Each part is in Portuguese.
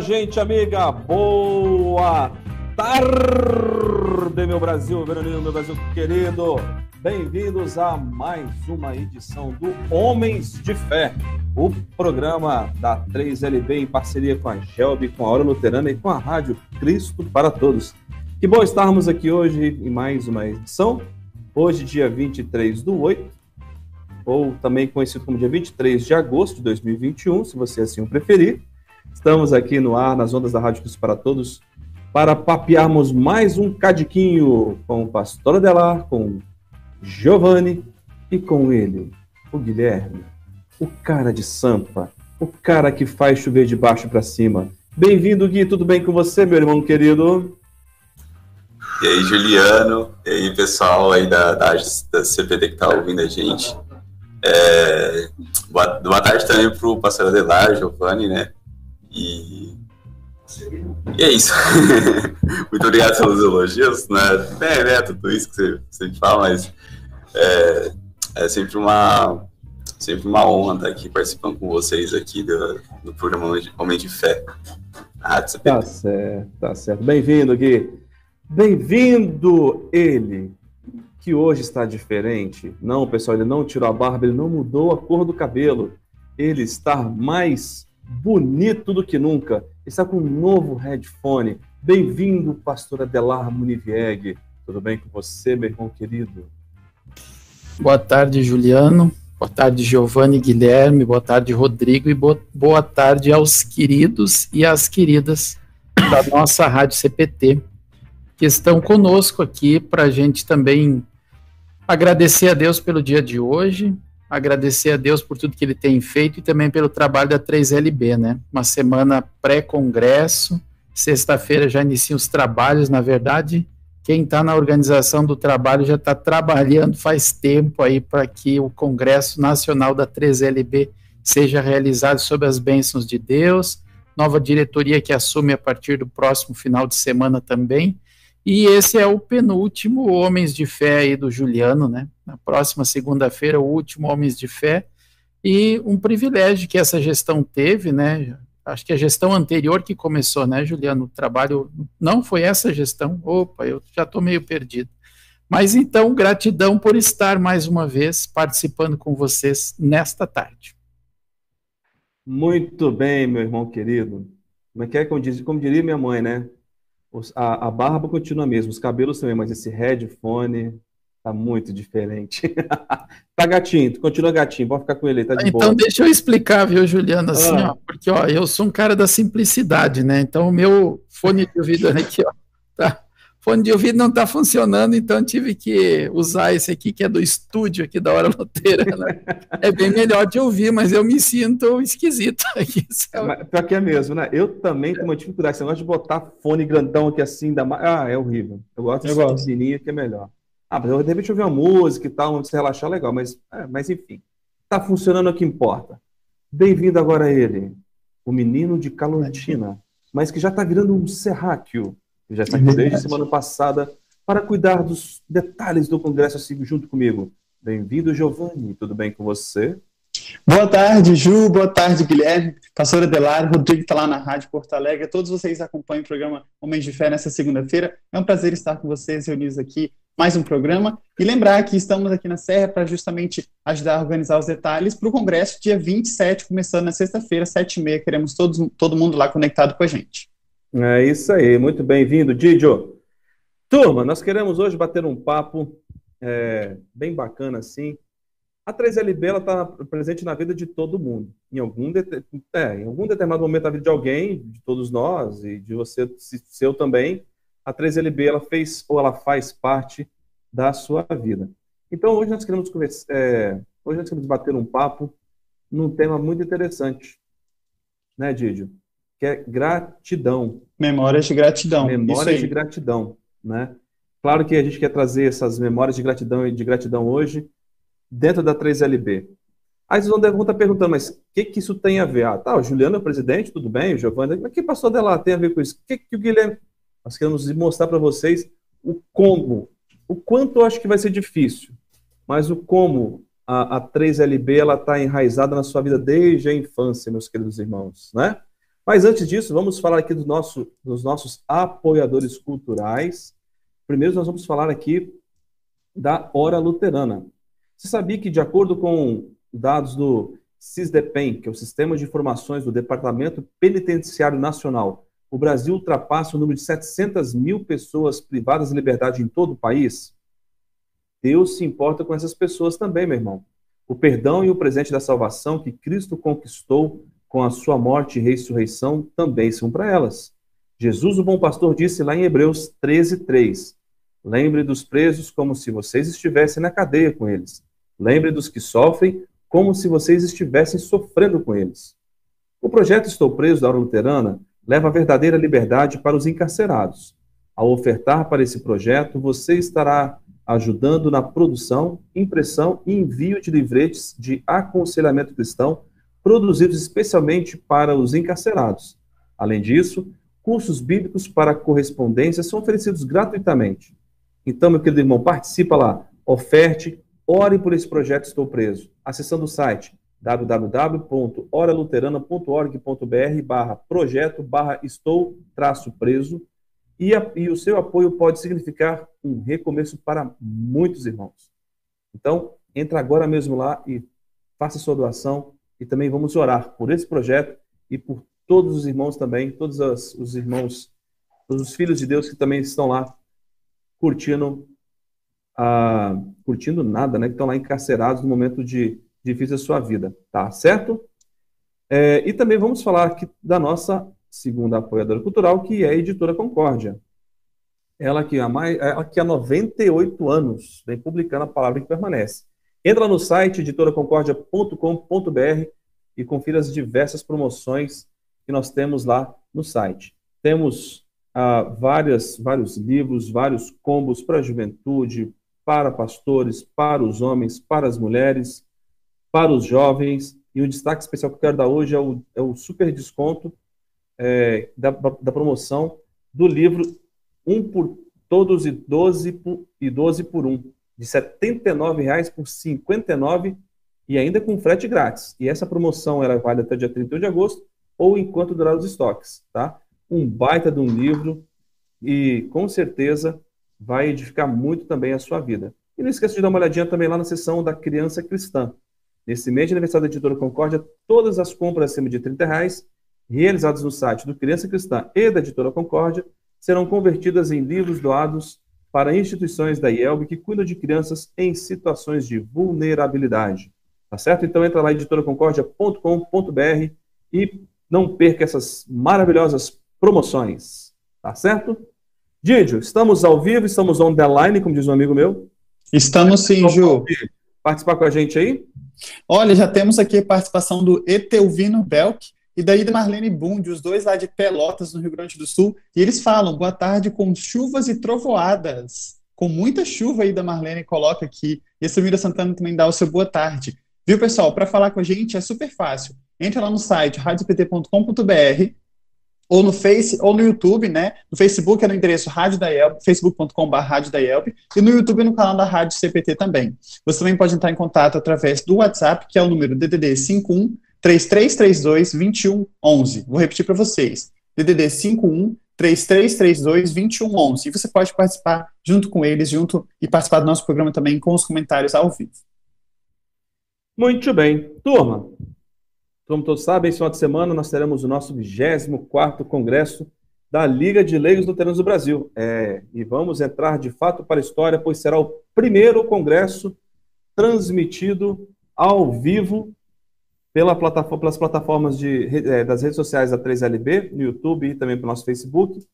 Gente amiga, boa tarde, meu Brasil, meu meu Brasil querido. Bem-vindos a mais uma edição do Homens de Fé, o programa da 3LB em parceria com a Gelb, com a Hora Luterana e com a Rádio Cristo para Todos. Que bom estarmos aqui hoje em mais uma edição. Hoje, dia 23 do 8, ou também conhecido como dia 23 de agosto de 2021, se você assim o preferir. Estamos aqui no ar, nas ondas da Rádio Cristo para Todos, para papearmos mais um cadiquinho com o pastor Adelar, com Giovanni e com ele, o Guilherme, o cara de Sampa, o cara que faz chover de baixo para cima. Bem-vindo, Gui, tudo bem com você, meu irmão querido? E aí, Juliano, e aí, pessoal aí da, da, da CPD que tá ouvindo a gente. É, boa, boa tarde também pro pastor Adelar, Giovanni, né? E, e é isso. Muito obrigado pelos elogios, né? É, né? Tudo isso que você sempre fala, mas é, é sempre uma sempre uma honra estar aqui participando com vocês aqui do, do programa Homem de Fé. Ah, tá certo, tá certo. Bem-vindo, Gui. Bem-vindo ele, que hoje está diferente. Não, pessoal, ele não tirou a barba, ele não mudou a cor do cabelo. Ele está mais bonito do que nunca. Está com um novo headphone. Bem-vindo, pastor Adelar Munivieg. Tudo bem com você, meu irmão querido? Boa tarde, Juliano. Boa tarde, Giovanni Guilherme. Boa tarde, Rodrigo. E boa tarde aos queridos e às queridas da nossa Rádio CPT, que estão conosco aqui para a gente também agradecer a Deus pelo dia de hoje, agradecer a Deus por tudo que ele tem feito e também pelo trabalho da 3LB, né? Uma semana pré-congresso, sexta-feira já iniciam os trabalhos, na verdade, quem está na organização do trabalho já está trabalhando faz tempo aí para que o Congresso Nacional da 3LB seja realizado sob as bênçãos de Deus, nova diretoria que assume a partir do próximo final de semana também, e esse é o penúltimo Homens de Fé aí do Juliano, né? Na próxima segunda-feira, o último Homens de Fé. E um privilégio que essa gestão teve, né? Acho que a gestão anterior que começou, né, Juliano? O trabalho não foi essa gestão. Opa, eu já estou meio perdido. Mas então, gratidão por estar mais uma vez participando com vocês nesta tarde. Muito bem, meu irmão querido. Como, é que é, como, diz, como diria minha mãe, né? A, a barba continua mesmo, os cabelos também, mas esse headphone tá muito diferente. tá gatinho, continua gatinho, pode ficar com ele, tá de Então boa. deixa eu explicar, viu, Juliana, assim, ah. ó, porque ó, eu sou um cara da simplicidade, né? Então o meu fone de ouvido aqui, ó, tá fone de ouvido não está funcionando, então tive que usar esse aqui, que é do estúdio aqui da Hora Loteira. Né? É bem melhor de ouvir, mas eu me sinto esquisito aqui. Pior que é mesmo, né? Eu também tenho uma dificuldade. Você gosta de botar fone grandão aqui assim, da... ah, é horrível. Eu gosto de pequenininho que é melhor. Ah, mas eu de repente ouvir uma música e tal, se relaxar, legal, mas, é, mas enfim. Tá funcionando é o que importa. Bem-vindo agora a ele, o menino de Calotina, mas que já tá virando um serráqueo já está aqui desde a semana passada para cuidar dos detalhes do Congresso assim, junto comigo. Bem-vindo, Giovanni. Tudo bem com você? Boa tarde, Ju. Boa tarde, Guilherme. Pastor Adelar, Rodrigo está lá na Rádio Porto Alegre. Todos vocês acompanham o programa Homens de Fé nessa segunda-feira. É um prazer estar com vocês reunidos aqui mais um programa. E lembrar que estamos aqui na Serra para justamente ajudar a organizar os detalhes para o Congresso, dia 27, começando na sexta-feira, 7h30. Queremos todos, todo mundo lá conectado com a gente. É isso aí, muito bem-vindo, Didio. Turma, nós queremos hoje bater um papo é, bem bacana assim. A 3LB está presente na vida de todo mundo. Em algum, é, em algum determinado momento da vida de alguém, de todos nós e de você, seu também, a 3LB ela fez ou ela faz parte da sua vida. Então hoje nós queremos é, hoje nós queremos bater um papo num tema muito interessante, né, Didio? Que é gratidão. Memórias de gratidão. Memórias de gratidão, né? Claro que a gente quer trazer essas memórias de gratidão e de gratidão hoje dentro da 3LB. Aí vocês vão estar perguntando, mas o que, que isso tem a ver? Ah, tá, o Juliano é o presidente, tudo bem, o Giovanni, mas que passou dela tem a ver com isso? O que, que o Guilherme... Nós queremos mostrar para vocês o como, o quanto eu acho que vai ser difícil, mas o como a, a 3LB ela está enraizada na sua vida desde a infância, meus queridos irmãos, né? Mas antes disso, vamos falar aqui do nosso, dos nossos apoiadores culturais. Primeiro, nós vamos falar aqui da Hora Luterana. Você sabia que, de acordo com dados do SISDEPEN, que é o Sistema de Informações do Departamento Penitenciário Nacional, o Brasil ultrapassa o número de 700 mil pessoas privadas de liberdade em todo o país? Deus se importa com essas pessoas também, meu irmão. O perdão e o presente da salvação que Cristo conquistou com a sua morte e ressurreição também são para elas. Jesus, o bom pastor, disse lá em Hebreus 13, 3: Lembre dos presos como se vocês estivessem na cadeia com eles. Lembre dos que sofrem como se vocês estivessem sofrendo com eles. O projeto Estou Preso da Hora Luterana leva a verdadeira liberdade para os encarcerados. Ao ofertar para esse projeto, você estará ajudando na produção, impressão e envio de livretes de aconselhamento cristão produzidos especialmente para os encarcerados. Além disso, cursos bíblicos para correspondência são oferecidos gratuitamente. Então, meu querido irmão, participa lá, oferte, ore por esse projeto Estou Preso, acessando o site www.oraluterana.org.br barra projeto barra estou traço preso e, a, e o seu apoio pode significar um recomeço para muitos irmãos. Então, entra agora mesmo lá e faça sua doação, e também vamos orar por esse projeto e por todos os irmãos também, todos os irmãos, todos os filhos de Deus que também estão lá curtindo, ah, curtindo nada, né? Que estão lá encarcerados no momento de difícil da sua vida, tá certo? É, e também vamos falar aqui da nossa segunda apoiadora cultural, que é a Editora Concórdia. Ela que há, mais, ela que há 98 anos vem publicando a palavra que permanece. Entra no site editoraconcordia.com.br e confira as diversas promoções que nós temos lá no site. Temos ah, várias, vários livros, vários combos para a juventude, para pastores, para os homens, para as mulheres, para os jovens. E o destaque especial que eu quero dar hoje é o, é o super desconto é, da, da promoção do livro Um por Todos e 12 por, e 12 por 1 de R$ 79,00 por R$ 59,00 e ainda com frete grátis. E essa promoção era válida até dia 31 de agosto ou enquanto durar os estoques, tá? Um baita de um livro e com certeza vai edificar muito também a sua vida. E não esqueça de dar uma olhadinha também lá na seção da Criança Cristã. Nesse mês de aniversário da Editora Concórdia, todas as compras acima de 30 reais, realizadas no site do Criança Cristã e da Editora Concórdia, serão convertidas em livros doados para instituições da IELB que cuidam de crianças em situações de vulnerabilidade. Tá certo? Então entra lá editoraconcordia.com.br e não perca essas maravilhosas promoções. Tá certo? Didio, estamos ao vivo, estamos on the line, como diz um amigo meu. Estamos sim, Ju. Participar com a gente aí? Olha, já temos aqui a participação do Etelvino Belk, e daí da Marlene Bund, os dois lá de Pelotas, no Rio Grande do Sul, e eles falam, boa tarde, com chuvas e trovoadas. Com muita chuva aí da Marlene, coloca aqui. E a Samira Santana também dá o seu boa tarde. Viu, pessoal? Para falar com a gente é super fácil. Entra lá no site radiopt.com.br ou no Face ou no YouTube, né? No Facebook é no endereço Rádio da facebook.com.br Rádio da e no YouTube no canal da Rádio CPT também. Você também pode entrar em contato através do WhatsApp, que é o número DDD 51 3332 2111. Vou repetir para vocês. DDD 51 3332 2111. E você pode participar junto com eles, junto e participar do nosso programa também com os comentários ao vivo. Muito bem. Turma, como todos sabem, esse final de semana nós teremos o nosso 24º Congresso da Liga de Leigos Luteranos do Brasil. É, e vamos entrar de fato para a história, pois será o primeiro congresso transmitido ao vivo pela plataforma, pelas plataformas de, é, das redes sociais da 3LB, no YouTube e também pelo nosso Facebook.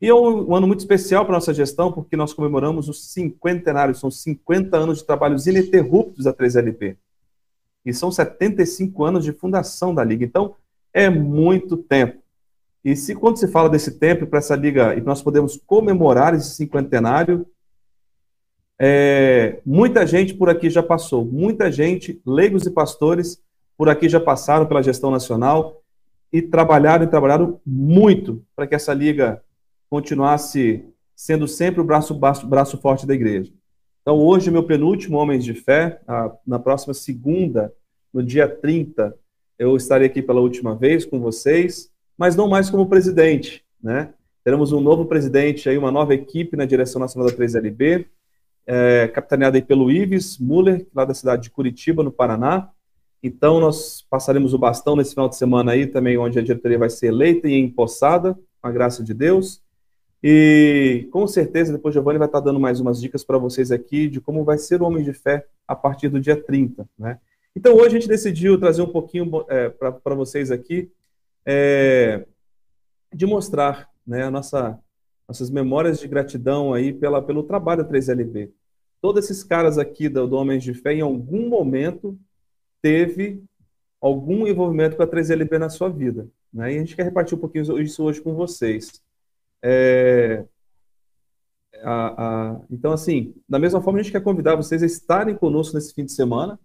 E é um, um ano muito especial para a nossa gestão, porque nós comemoramos os cinquentenários, são 50 anos de trabalhos ininterruptos da 3LB. E são 75 anos de fundação da Liga. Então, é muito tempo. E se quando se fala desse tempo para essa liga e nós podemos comemorar esse cinquentenário, é, muita gente por aqui já passou, muita gente, leigos e pastores, por aqui já passaram pela gestão nacional e trabalharam e trabalharam muito para que essa liga continuasse sendo sempre o braço, braço, braço forte da igreja. Então, hoje, meu penúltimo Homens de Fé, na próxima segunda, no dia 30, eu estarei aqui pela última vez com vocês. mas não mais como presidente, né? Teremos um novo presidente aí, uma nova equipe na direção nacional da 3LB, é, capitaneada aí pelo Ives Muller, lá da cidade de Curitiba, no Paraná. Então, nós passaremos o bastão nesse final de semana aí também, onde a diretoria vai ser eleita e empossada, com a graça de Deus. E com certeza, depois Giovanni vai estar dando mais umas dicas para vocês aqui de como vai ser o Homem de Fé a partir do dia 30, né? Então, hoje a gente decidiu trazer um pouquinho é, para vocês aqui é, de mostrar né, a nossa, nossas memórias de gratidão aí pela, pelo trabalho da 3LB. Todos esses caras aqui do, do Homens de Fé, em algum momento, teve algum envolvimento com a 3LB na sua vida. Né? E a gente quer repartir um pouquinho isso hoje com vocês. É, a, a, então, assim, da mesma forma, a gente quer convidar vocês a estarem conosco nesse fim de semana,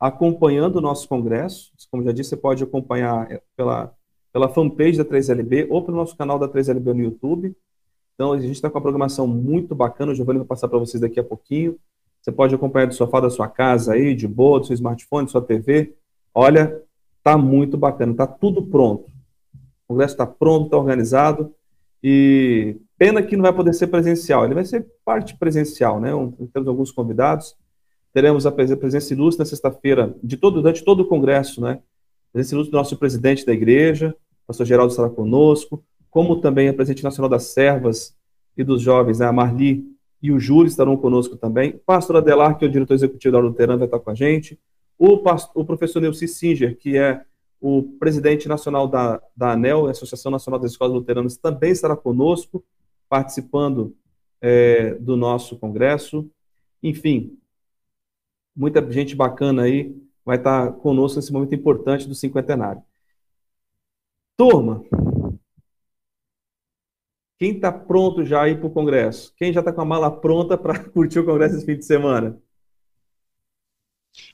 acompanhando o nosso congresso. Como já disse, você pode acompanhar é, pela, pela fanpage da 3LB ou pelo nosso canal da 3LB no YouTube. Então, a gente está com uma programação muito bacana. O Giovanni vai passar para vocês daqui a pouquinho. Você pode acompanhar do sofá da sua casa aí, de boa, do seu smartphone, da sua TV. Olha, tá muito bacana, tá tudo pronto. O congresso está pronto, está organizado. E pena que não vai poder ser presencial. Ele vai ser parte presencial, né? Temos alguns convidados. Teremos a presença ilustre na sexta-feira de todo, durante todo o congresso, né? presença ilustre do nosso presidente da igreja, pastor Geraldo estará conosco, como também a presidente nacional das servas e dos jovens, né, a Marli e o Júlio estarão conosco também. Pastor Adelar, que é o diretor executivo da Luterana, vai estar com a gente. O, pastor, o professor Neuci Singer, que é o presidente nacional da, da ANEL, Associação Nacional das Escolas Luteranas, também estará conosco, participando é, do nosso congresso. Enfim, muita gente bacana aí vai estar conosco nesse momento importante do cinquentenário. Turma, quem está pronto já aí para o Congresso? Quem já está com a mala pronta para curtir o Congresso esse fim de semana?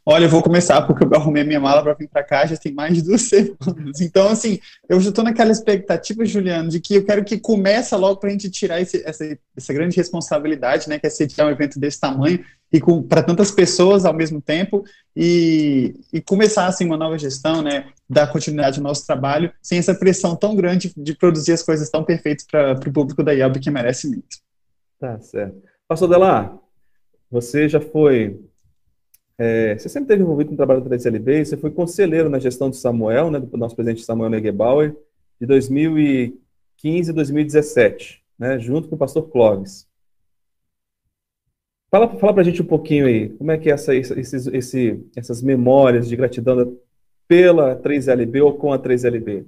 Olha, eu vou começar porque eu arrumei minha mala para vir para cá já tem mais de duas semanas. Então, assim, eu já estou naquela expectativa, Juliano, de que eu quero que comece logo para a gente tirar esse, essa, essa grande responsabilidade, né, que é sediar um evento desse tamanho e para tantas pessoas ao mesmo tempo e, e começar assim uma nova gestão, né, dar continuidade ao nosso trabalho sem essa pressão tão grande de produzir as coisas tão perfeitas para o público da IAB que merece muito. Tá certo. Pastor Delar, você já foi é, você sempre esteve envolvido com o trabalho da 3LB, você foi conselheiro na gestão de Samuel, né, do nosso presidente Samuel Negebauer, de 2015 a 2017, né, junto com o pastor Clóvis. Fala, fala para a gente um pouquinho aí, como é que é essa, esses, esse, essas memórias de gratidão pela 3LB ou com a 3LB?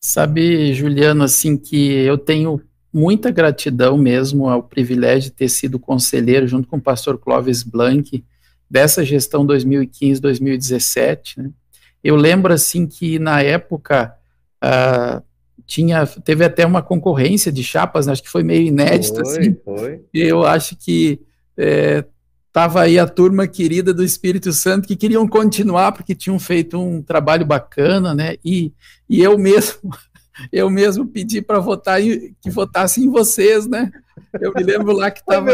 Sabe, Juliano, assim, que eu tenho muita gratidão mesmo ao privilégio de ter sido conselheiro junto com o pastor Clóvis Blanc dessa gestão 2015-2017. Né? Eu lembro, assim, que na época... Uh, tinha teve até uma concorrência de chapas, né? acho que foi meio inédito foi, assim. Foi. Eu acho que estava é, aí a turma querida do Espírito Santo que queriam continuar porque tinham feito um trabalho bacana, né? E, e eu mesmo eu mesmo pedi para votar que votassem em vocês, né? Eu me lembro lá que estava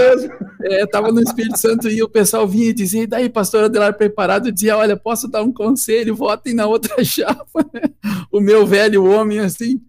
é, tava no Espírito Santo e o pessoal vinha e dizia, e daí, pastor Adelar preparado, eu dizia, olha, posso dar um conselho, votem na outra chapa. O meu velho homem, assim,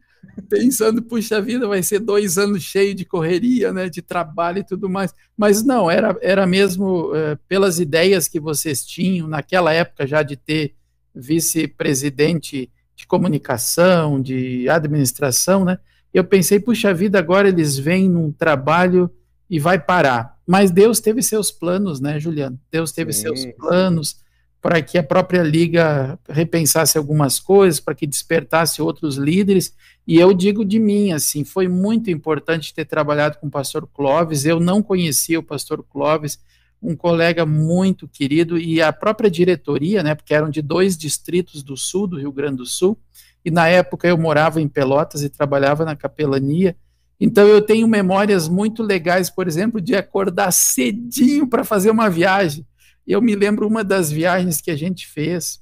pensando, puxa vida, vai ser dois anos cheio de correria, né, de trabalho e tudo mais. Mas não, era, era mesmo é, pelas ideias que vocês tinham, naquela época já de ter vice-presidente de comunicação, de administração, né? Eu pensei, puxa vida, agora eles vêm num trabalho e vai parar. Mas Deus teve seus planos, né, Juliano? Deus teve Sim. seus planos para que a própria liga repensasse algumas coisas, para que despertasse outros líderes. E eu digo de mim, assim, foi muito importante ter trabalhado com o pastor Clóvis. Eu não conhecia o pastor Clóvis, um colega muito querido, e a própria diretoria, né, porque eram de dois distritos do sul, do Rio Grande do Sul, e na época eu morava em Pelotas e trabalhava na capelania. Então eu tenho memórias muito legais, por exemplo, de acordar cedinho para fazer uma viagem. Eu me lembro uma das viagens que a gente fez.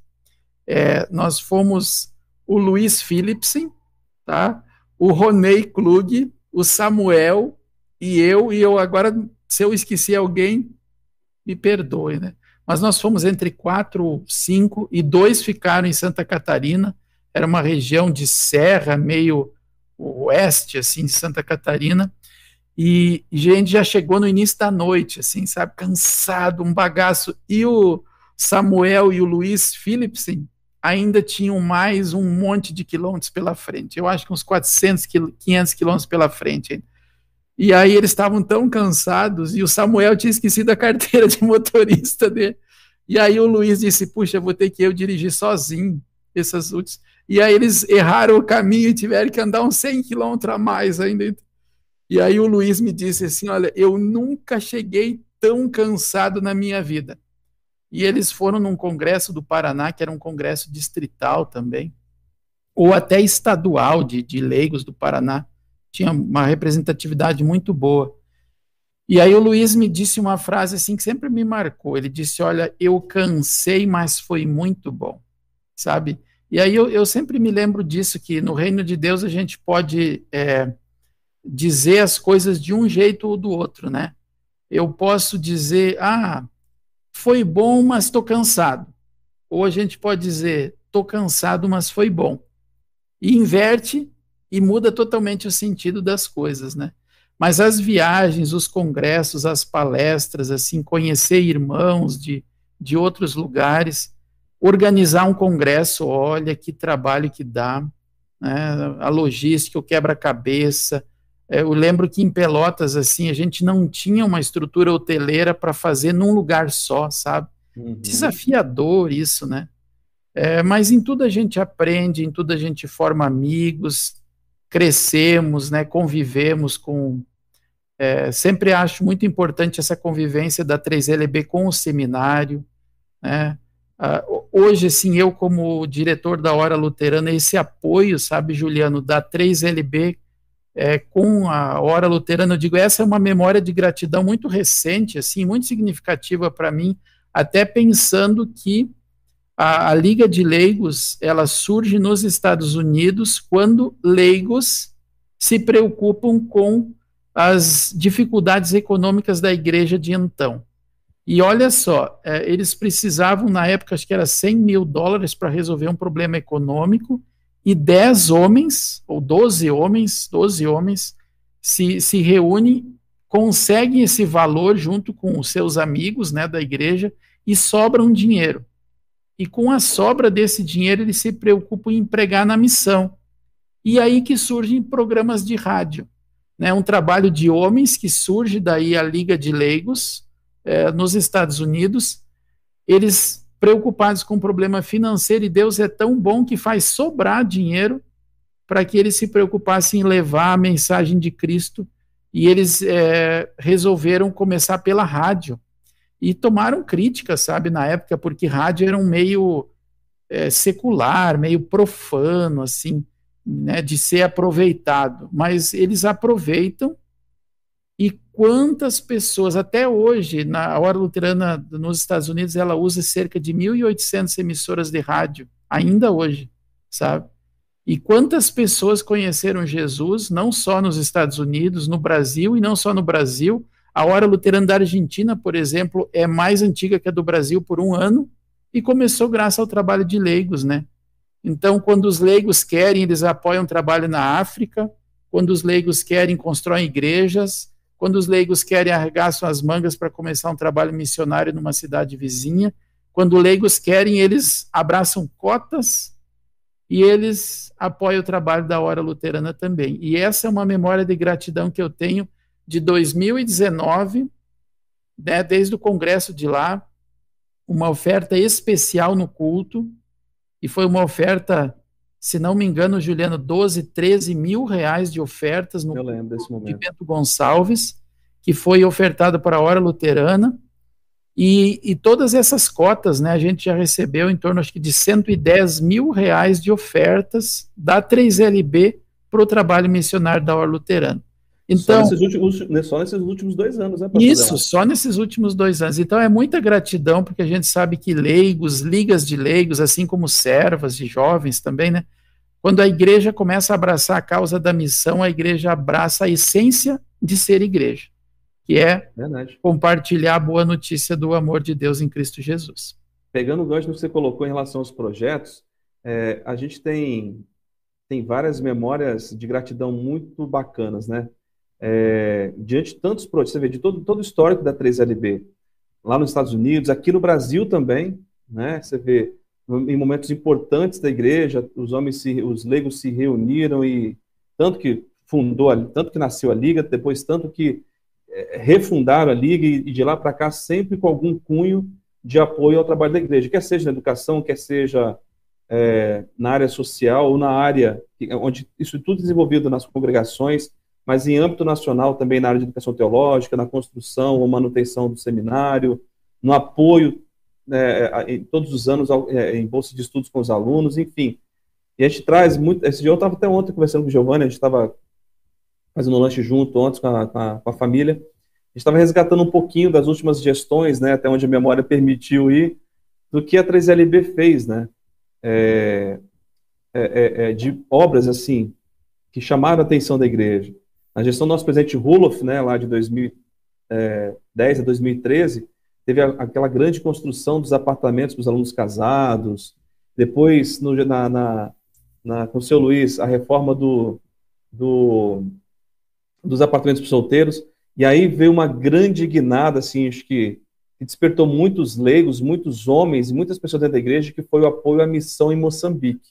É, nós fomos o Luiz Philipsen, tá? O Ronei Klug, o Samuel e eu, e eu agora, se eu esqueci alguém, me perdoe, né? Mas nós fomos entre quatro, cinco, e dois ficaram em Santa Catarina. era uma região de serra, meio oeste, assim, de Santa Catarina, e, gente já chegou no início da noite, assim, sabe, cansado, um bagaço, e o Samuel e o Luiz Philipsen ainda tinham mais um monte de quilômetros pela frente, eu acho que uns 400, 500 quilômetros pela frente E aí eles estavam tão cansados, e o Samuel tinha esquecido a carteira de motorista dele. E aí o Luiz disse, puxa, vou ter que eu dirigir sozinho essas últimas. E aí eles erraram o caminho e tiveram que andar uns 100 quilômetros a mais ainda. E aí o Luiz me disse assim, olha, eu nunca cheguei tão cansado na minha vida. E eles foram num congresso do Paraná, que era um congresso distrital também, ou até estadual de, de leigos do Paraná. Tinha uma representatividade muito boa. E aí o Luiz me disse uma frase assim que sempre me marcou. Ele disse: Olha, eu cansei, mas foi muito bom, sabe? E aí eu, eu sempre me lembro disso, que no reino de Deus a gente pode é, dizer as coisas de um jeito ou do outro, né? Eu posso dizer, ah, foi bom, mas estou cansado. Ou a gente pode dizer, estou cansado, mas foi bom. E inverte e muda totalmente o sentido das coisas, né? Mas as viagens, os congressos, as palestras, assim, conhecer irmãos de, de outros lugares, organizar um congresso, olha que trabalho que dá, né? a logística, o quebra-cabeça. É, eu lembro que em Pelotas, assim, a gente não tinha uma estrutura hoteleira para fazer num lugar só, sabe? Uhum. Desafiador isso, né? É, mas em tudo a gente aprende, em tudo a gente forma amigos, crescemos, né, convivemos com. É, sempre acho muito importante essa convivência da 3LB com o seminário, né? Uh, hoje, assim, eu como diretor da Hora Luterana, esse apoio, sabe, Juliano, da 3LB é, com a Hora Luterana, eu digo, essa é uma memória de gratidão muito recente, assim, muito significativa para mim, até pensando que a, a, Liga de Leigos, ela surge nos Estados Unidos quando leigos se preocupam com as dificuldades econômicas da igreja de então. E olha só, é, eles precisavam, na época, acho que era 100 mil dólares para resolver um problema econômico, e 10 homens, ou 12 homens, 12 homens, se, se reúnem, conseguem esse valor junto com os seus amigos né, da igreja e sobra um dinheiro. E com a sobra desse dinheiro, eles se preocupam em empregar na missão. E aí que surgem programas de rádio. Né, um trabalho de homens que surge daí a Liga de Leigos, é, nos Estados Unidos, eles preocupados com o problema financeiro, e Deus é tão bom que faz sobrar dinheiro para que eles se preocupassem em levar a mensagem de Cristo, e eles é, resolveram começar pela rádio. E tomaram críticas, sabe, na época, porque rádio era um meio é, secular, meio profano, assim, né, de ser aproveitado. Mas eles aproveitam e quantas pessoas, até hoje, na Hora Luterana nos Estados Unidos, ela usa cerca de 1.800 emissoras de rádio, ainda hoje, sabe? E quantas pessoas conheceram Jesus, não só nos Estados Unidos, no Brasil, e não só no Brasil. A Hora Luterana da Argentina, por exemplo, é mais antiga que a do Brasil por um ano, e começou graças ao trabalho de leigos, né? Então, quando os leigos querem, eles apoiam o trabalho na África, quando os leigos querem, constroem igrejas, quando os leigos querem arregaçam as mangas para começar um trabalho missionário numa cidade vizinha. Quando leigos querem, eles abraçam cotas e eles apoiam o trabalho da Hora Luterana também. E essa é uma memória de gratidão que eu tenho de 2019, né, desde o congresso de lá, uma oferta especial no culto, e foi uma oferta, se não me engano, Juliano, 12, 13 mil reais de ofertas no eu lembro desse momento. de Bento Gonçalves, que foi ofertado para a Hora Luterana, e, e, todas essas cotas, né, a gente já recebeu em torno acho que de 110 mil reais de ofertas da 3LB para o trabalho missionário da Hora Luterana. Então, só nesses, últimos, né, só nesses últimos dois anos, né? Isso, só nesses últimos dois anos. Então é muita gratidão, porque a gente sabe que leigos, ligas de leigos, assim como servas de jovens também, né? Quando a igreja começa a abraçar a causa da missão, a igreja abraça a essência de ser igreja que é Verdade. compartilhar a boa notícia do amor de Deus em Cristo Jesus. Pegando o gancho que você colocou em relação aos projetos, é, a gente tem, tem várias memórias de gratidão muito bacanas, né? É, diante de tantos projetos, você vê, de todo, todo o histórico da 3LB, lá nos Estados Unidos, aqui no Brasil também, né? Você vê, em momentos importantes da igreja, os homens, se, os leigos se reuniram e tanto que fundou, tanto que nasceu a Liga, depois tanto que é, refundaram a Liga e, e de lá para cá sempre com algum cunho de apoio ao trabalho da igreja, quer seja na educação, quer seja é, na área social ou na área onde isso tudo desenvolvido nas congregações, mas em âmbito nacional também na área de educação teológica, na construção ou manutenção do seminário, no apoio né, em todos os anos é, em bolsa de estudos com os alunos, enfim. E a gente traz muito. Esse dia eu estava até ontem conversando com o Giovanni, a gente estava fazendo um lanche junto ontem com a, com a, com a família. A gente estava resgatando um pouquinho das últimas gestões, né, até onde a memória permitiu ir, do que a 3LB fez, né? É, é, é, é, de obras assim que chamaram a atenção da igreja. Na gestão do nosso presidente Rulof, né, lá de 2010 a 2013, teve aquela grande construção dos apartamentos para os alunos casados. Depois, no, na, na, na, com o seu Luiz, a reforma do, do, dos apartamentos para os solteiros. E aí veio uma grande guinada, assim, acho que, que despertou muitos leigos, muitos homens muitas pessoas dentro da igreja, que foi o apoio à missão em Moçambique.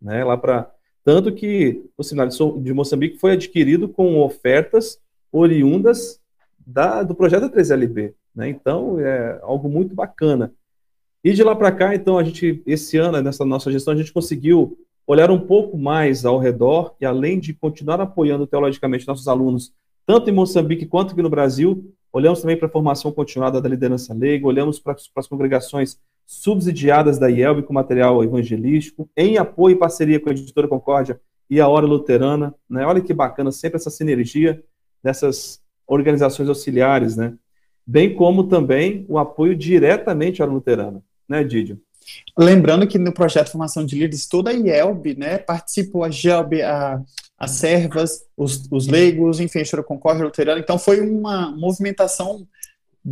Né, lá para tanto que o seminário de Moçambique foi adquirido com ofertas oriundas da, do projeto 3LB. Né? Então, é algo muito bacana. E de lá para cá, então, a gente, esse ano, nessa nossa gestão, a gente conseguiu olhar um pouco mais ao redor e, além de continuar apoiando teologicamente nossos alunos, tanto em Moçambique quanto aqui no Brasil, olhamos também para a formação continuada da liderança leiga, olhamos para, para as congregações subsidiadas da IELB com material evangelístico, em apoio e parceria com a Editora Concórdia e a Hora Luterana. Né? Olha que bacana, sempre essa sinergia dessas organizações auxiliares, né? bem como também o apoio diretamente à Hora Luterana. Né, Didio? Lembrando que no projeto Formação de Líderes, toda a IELB né, participou, a GELB, a, as servas, os, os leigos, enfim, a Editora Concórdia, Luterana. Então foi uma movimentação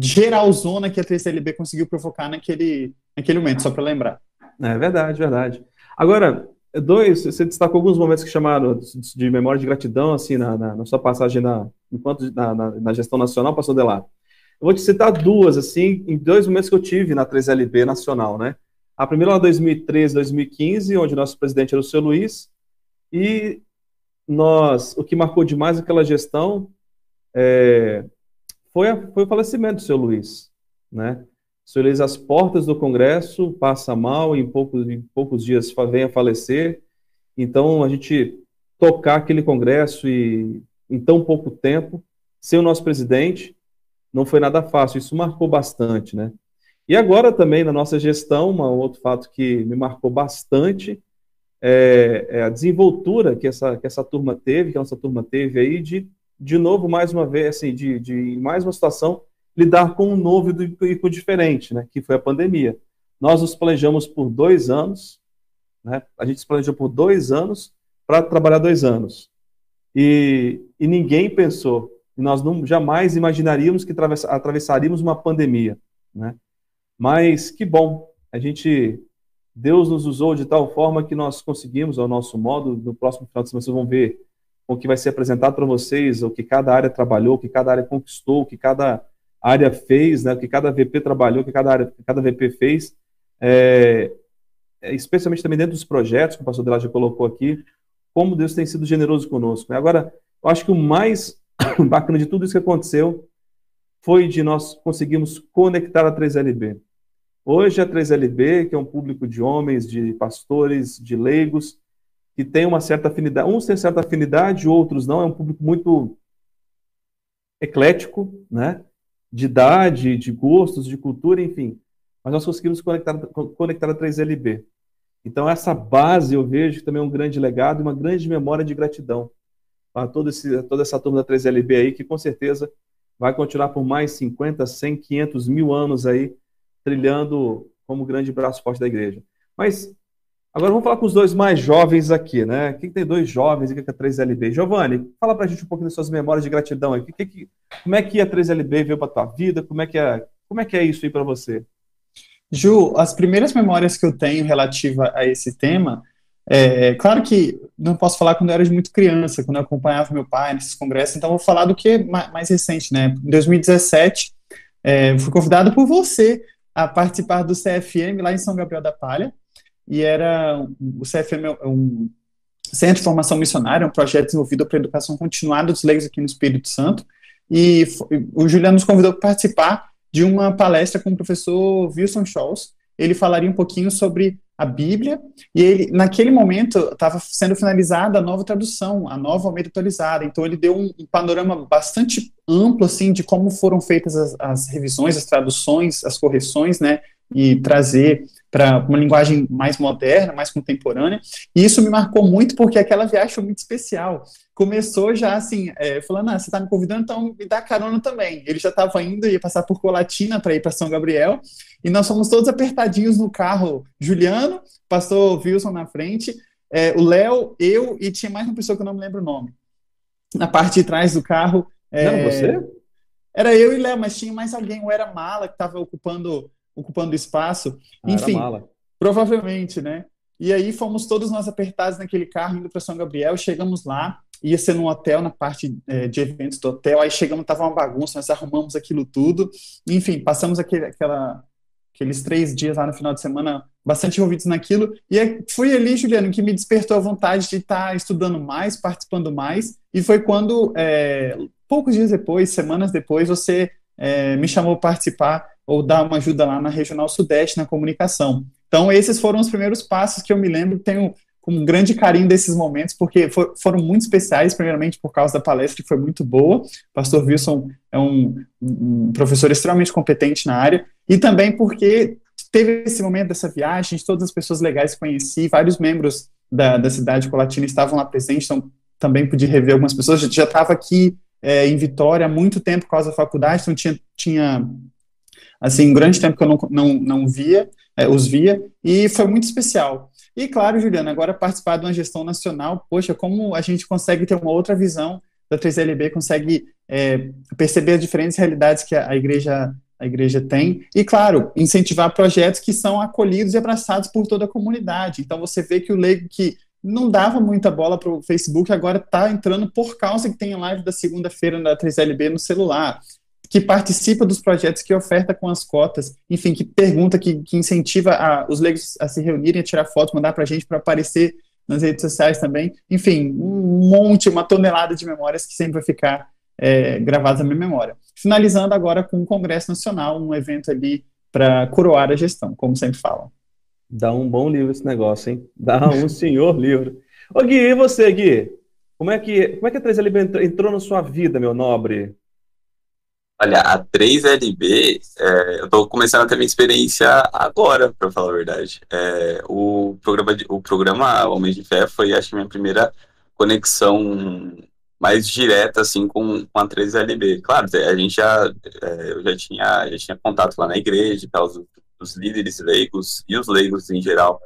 geralzona que a 3LB conseguiu provocar naquele, naquele momento, só para lembrar. É verdade, verdade. Agora, dois, você destacou alguns momentos que chamaram de memória de gratidão, assim, na, na, na sua passagem na, enquanto na, na, na, gestão nacional, pastor Delar. Eu vou te citar duas, assim, em dois momentos que eu tive na 3LB nacional, né? A primeira lá 2013, 2015, onde nosso presidente era o seu Luiz, e nós, o que marcou demais aquela gestão é, foi, a, foi o falecimento do seu Luiz, né? O seu Luiz, às portas do Congresso, passa mal, em poucos, em poucos dias vem a falecer. Então, a gente tocar aquele Congresso e em tão pouco tempo, ser o nosso presidente, não foi nada fácil. Isso marcou bastante, né? E agora também, na nossa gestão, um outro fato que me marcou bastante é, é a desenvoltura que essa, que essa turma teve, que a nossa turma teve aí, de, de novo, mais uma vez, assim, de, de mais uma situação lidar com o novo e com o diferente, né, que foi a pandemia. Nós nos planejamos por dois anos, né, a gente se planejou por dois anos para trabalhar dois anos. E, e ninguém pensou, e nós não, jamais imaginaríamos que atravessaríamos uma pandemia, né? Mas que bom, a gente, Deus nos usou de tal forma que nós conseguimos, ao nosso modo, no próximo final de semana vocês vão ver o que vai ser apresentado para vocês, o que cada área trabalhou, o que cada área conquistou, o que cada área fez, né, o que cada VP trabalhou, o que cada, área, cada VP fez, é, é, especialmente também dentro dos projetos que o pastor Delá já colocou aqui, como Deus tem sido generoso conosco. Né? Agora, eu acho que o mais bacana de tudo isso que aconteceu foi de nós conseguirmos conectar a 3LB. Hoje a 3LB, que é um público de homens, de pastores, de leigos, que tem uma certa afinidade, uns têm certa afinidade, outros não, é um público muito eclético, né? de idade, de gostos, de cultura, enfim. Mas nós conseguimos conectar, conectar a 3LB. Então, essa base eu vejo que também é um grande legado e uma grande memória de gratidão para todo esse, toda essa turma da 3LB aí, que com certeza vai continuar por mais 50, 100, 500 mil anos aí, trilhando como grande braço forte da igreja. Mas Agora vamos falar com os dois mais jovens aqui, né? Quem tem dois jovens aqui com a 3LB? Giovanni, fala pra gente um pouquinho das suas memórias de gratidão aí. Que, que, como é que a 3LB veio pra tua vida? Como é que é, como é, que é isso aí para você? Ju, as primeiras memórias que eu tenho relativa a esse tema, é, claro que não posso falar quando eu era muito criança, quando eu acompanhava meu pai nesses congressos, então vou falar do que é mais recente, né? Em 2017, é, fui convidado por você a participar do CFM lá em São Gabriel da Palha, e era o CFM é um Centro de Formação Missionária, um projeto desenvolvido para a educação continuada dos leigos aqui no Espírito Santo, e o Juliano nos convidou para participar de uma palestra com o professor Wilson Scholz. Ele falaria um pouquinho sobre a Bíblia, e ele, naquele momento, estava sendo finalizada a nova tradução, a nova Almeida atualizada, então ele deu um, um, panorama bastante amplo, assim, de como foram feitas as, as revisões, as traduções, as correções, né, e trazer para uma linguagem mais moderna, mais contemporânea. E isso me marcou muito porque aquela viagem foi muito especial. Começou já assim, é, falando, ah, você está me convidando, então me dá carona também. Ele já estava indo, ia passar por Colatina para ir para São Gabriel, e nós fomos todos apertadinhos no carro. Juliano, pastor Wilson na frente, é, o Léo, eu e tinha mais uma pessoa que eu não me lembro o nome. Na parte de trás do carro. É, não, você? Era eu e Léo, mas tinha mais alguém, ou era Mala, que estava ocupando ocupando espaço. Ah, Enfim, provavelmente, né? E aí fomos todos nós apertados naquele carro indo para São Gabriel, chegamos lá, ia ser num hotel, na parte é, de eventos do hotel, aí chegamos, tava uma bagunça, nós arrumamos aquilo tudo, enfim, passamos aquele, aquela, aqueles três dias lá no final de semana bastante envolvidos naquilo, e foi ali, Juliano, que me despertou a vontade de estar tá estudando mais, participando mais, e foi quando, é, poucos dias depois, semanas depois, você é, me chamou para participar ou dar uma ajuda lá na Regional Sudeste, na comunicação. Então, esses foram os primeiros passos que eu me lembro, tenho com um grande carinho desses momentos, porque for, foram muito especiais, primeiramente por causa da palestra, que foi muito boa. O pastor Wilson é um, um professor extremamente competente na área, e também porque teve esse momento dessa viagem, todas as pessoas legais que conheci, vários membros da, da cidade colatina estavam lá presentes, então também pude rever algumas pessoas, já estava aqui é, em Vitória há muito tempo por causa da faculdade, então tinha, tinha assim, um grande tempo que eu não, não, não via, é, os via, e foi muito especial. E claro, Juliana, agora participar de uma gestão nacional, poxa, como a gente consegue ter uma outra visão da 3LB, consegue é, perceber as diferentes realidades que a, a igreja a igreja tem, e claro, incentivar projetos que são acolhidos e abraçados por toda a comunidade. Então você vê que o leigo que não dava muita bola para o Facebook, agora está entrando por causa que tem a live da segunda-feira da 3LB no celular que participa dos projetos, que oferta com as cotas, enfim, que pergunta, que, que incentiva a, os leigos a se reunirem, a tirar fotos, mandar para a gente para aparecer nas redes sociais também. Enfim, um monte, uma tonelada de memórias que sempre vai ficar é, gravadas na minha memória. Finalizando agora com o Congresso Nacional, um evento ali para coroar a gestão, como sempre falam. Dá um bom livro esse negócio, hein? Dá um senhor livro. Ô Gui, e você, Gui? Como é que, como é que a 3LB entrou na sua vida, meu nobre? Olha, a 3LB, é, eu estou começando a ter minha experiência agora, para falar a verdade. É, o, programa, o programa Homens de Fé foi, acho que, minha primeira conexão mais direta, assim, com, com a 3LB. Claro, a gente já, é, eu já tinha, já tinha contato lá na igreja, tal, os líderes leigos e os leigos em geral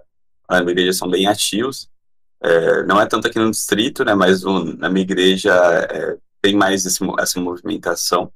na minha igreja são bem ativos. É, não é tanto aqui no distrito, né, mas o, na minha igreja é, tem mais esse, essa movimentação.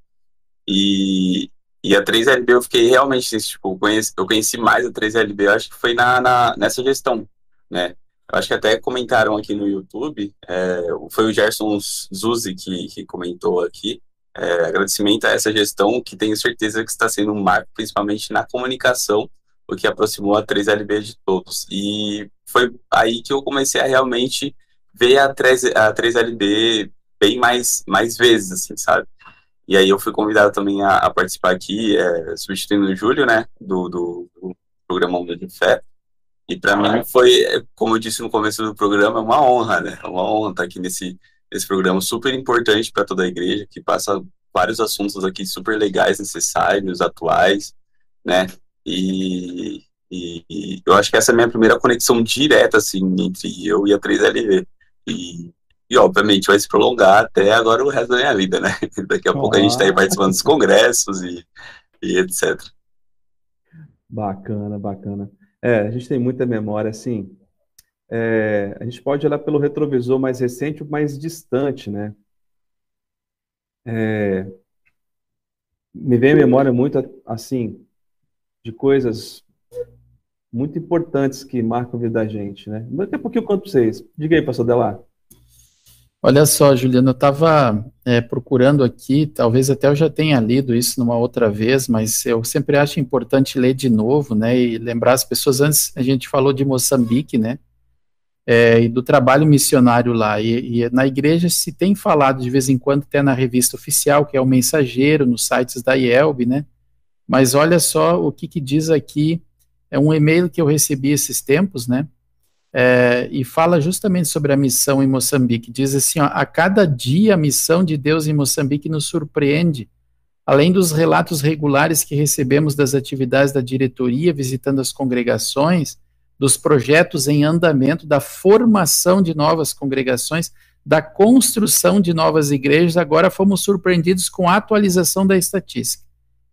E, e a 3LB eu fiquei realmente, tipo, conheci, eu conheci mais a 3LB, eu acho que foi na, na, nessa gestão, né? Acho que até comentaram aqui no YouTube, é, foi o Gerson Zuzi que, que comentou aqui, é, agradecimento a essa gestão que tenho certeza que está sendo um marco, principalmente na comunicação, o que aproximou a 3LB de todos. E foi aí que eu comecei a realmente ver a, 3, a 3LB bem mais, mais vezes, assim, sabe? E aí eu fui convidado também a, a participar aqui, é, substituindo o Júlio, né, do, do, do programa Onda de Fé. E para mim foi, como eu disse no começo do programa, uma honra, né? Uma honra estar aqui nesse, nesse programa super importante para toda a igreja, que passa vários assuntos aqui super legais, necessários, atuais, né? E, e, e eu acho que essa é a minha primeira conexão direta, assim, entre eu e a 3LV. E e, obviamente, vai se prolongar até agora o resto da minha vida, né? Daqui a pouco a gente está aí participando dos congressos e, e etc. Bacana, bacana. É, a gente tem muita memória, assim. É, a gente pode olhar pelo retrovisor mais recente ou mais distante, né? É, me vem a memória muito, assim, de coisas muito importantes que marcam a vida da gente, né? Daqui a pouquinho eu conto para vocês. Diga aí, pastor Delar. Olha só, Juliana, eu estava é, procurando aqui, talvez até eu já tenha lido isso numa outra vez, mas eu sempre acho importante ler de novo, né, e lembrar as pessoas, antes a gente falou de Moçambique, né, é, e do trabalho missionário lá, e, e, na igreja se tem falado de vez em quando, até na revista oficial, que é o Mensageiro, nos sites da IELB, né, mas olha só o que, que diz aqui, é um e-mail que eu recebi esses tempos, né, é, e fala justamente sobre a missão em Moçambique. Diz assim: ó, a cada dia a missão de Deus em Moçambique nos surpreende. Além dos relatos regulares que recebemos das atividades da diretoria, visitando as congregações, dos projetos em andamento, da formação de novas congregações, da construção de novas igrejas, agora fomos surpreendidos com a atualização da estatística.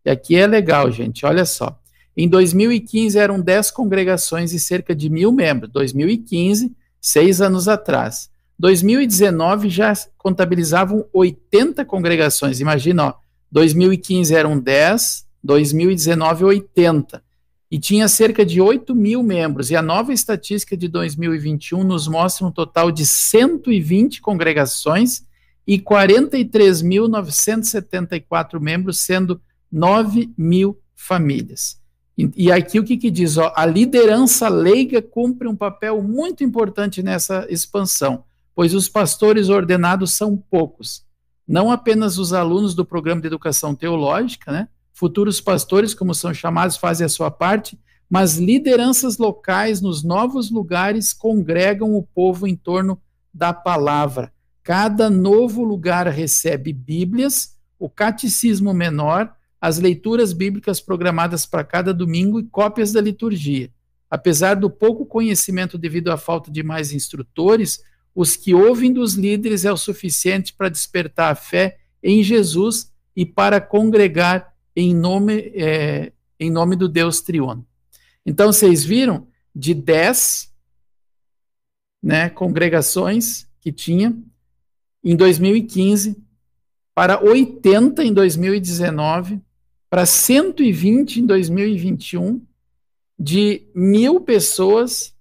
E aqui é legal, gente, olha só. Em 2015 eram 10 congregações e cerca de mil membros. 2015, seis anos atrás. 2019 já contabilizavam 80 congregações. Imagina, ó, 2015 eram 10, 2019 80. E tinha cerca de 8 mil membros. E a nova estatística de 2021 nos mostra um total de 120 congregações e 43.974 membros, sendo 9 mil famílias. E, e aqui o que, que diz? Ó, a liderança leiga cumpre um papel muito importante nessa expansão, pois os pastores ordenados são poucos. Não apenas os alunos do programa de educação teológica, né? Futuros pastores, como são chamados, fazem a sua parte, mas lideranças locais nos novos lugares congregam o povo em torno da palavra. Cada novo lugar recebe Bíblias, o catecismo menor as leituras bíblicas programadas para cada domingo e cópias da liturgia. Apesar do pouco conhecimento devido à falta de mais instrutores, os que ouvem dos líderes é o suficiente para despertar a fé em Jesus e para congregar em nome, é, em nome do Deus triuno. Então, vocês viram? De dez né, congregações que tinha, em 2015, para 80 em 2019, para 120 em 2021, de mil pessoas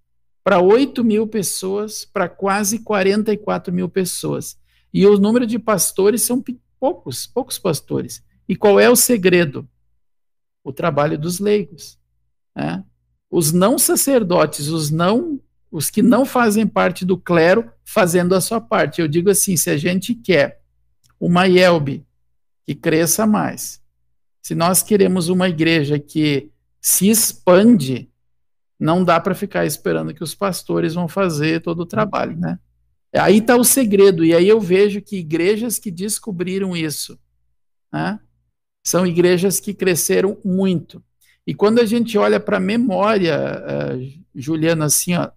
para 8 mil pessoas, para quase 44 mil pessoas. E o número de pastores são poucos, poucos pastores. E qual é o segredo? O trabalho dos leigos. Né? Os não sacerdotes, os não, os que não fazem parte do clero, fazendo a sua parte. Eu digo assim, se a gente quer uma IELB que cresça mais, se nós queremos uma igreja que se expande, não dá para ficar esperando que os pastores vão fazer todo o trabalho, né? Aí está o segredo, e aí eu vejo que igrejas que descobriram isso, né, são igrejas que cresceram muito. E quando a gente olha para a memória, uh, Juliana, assim, ó,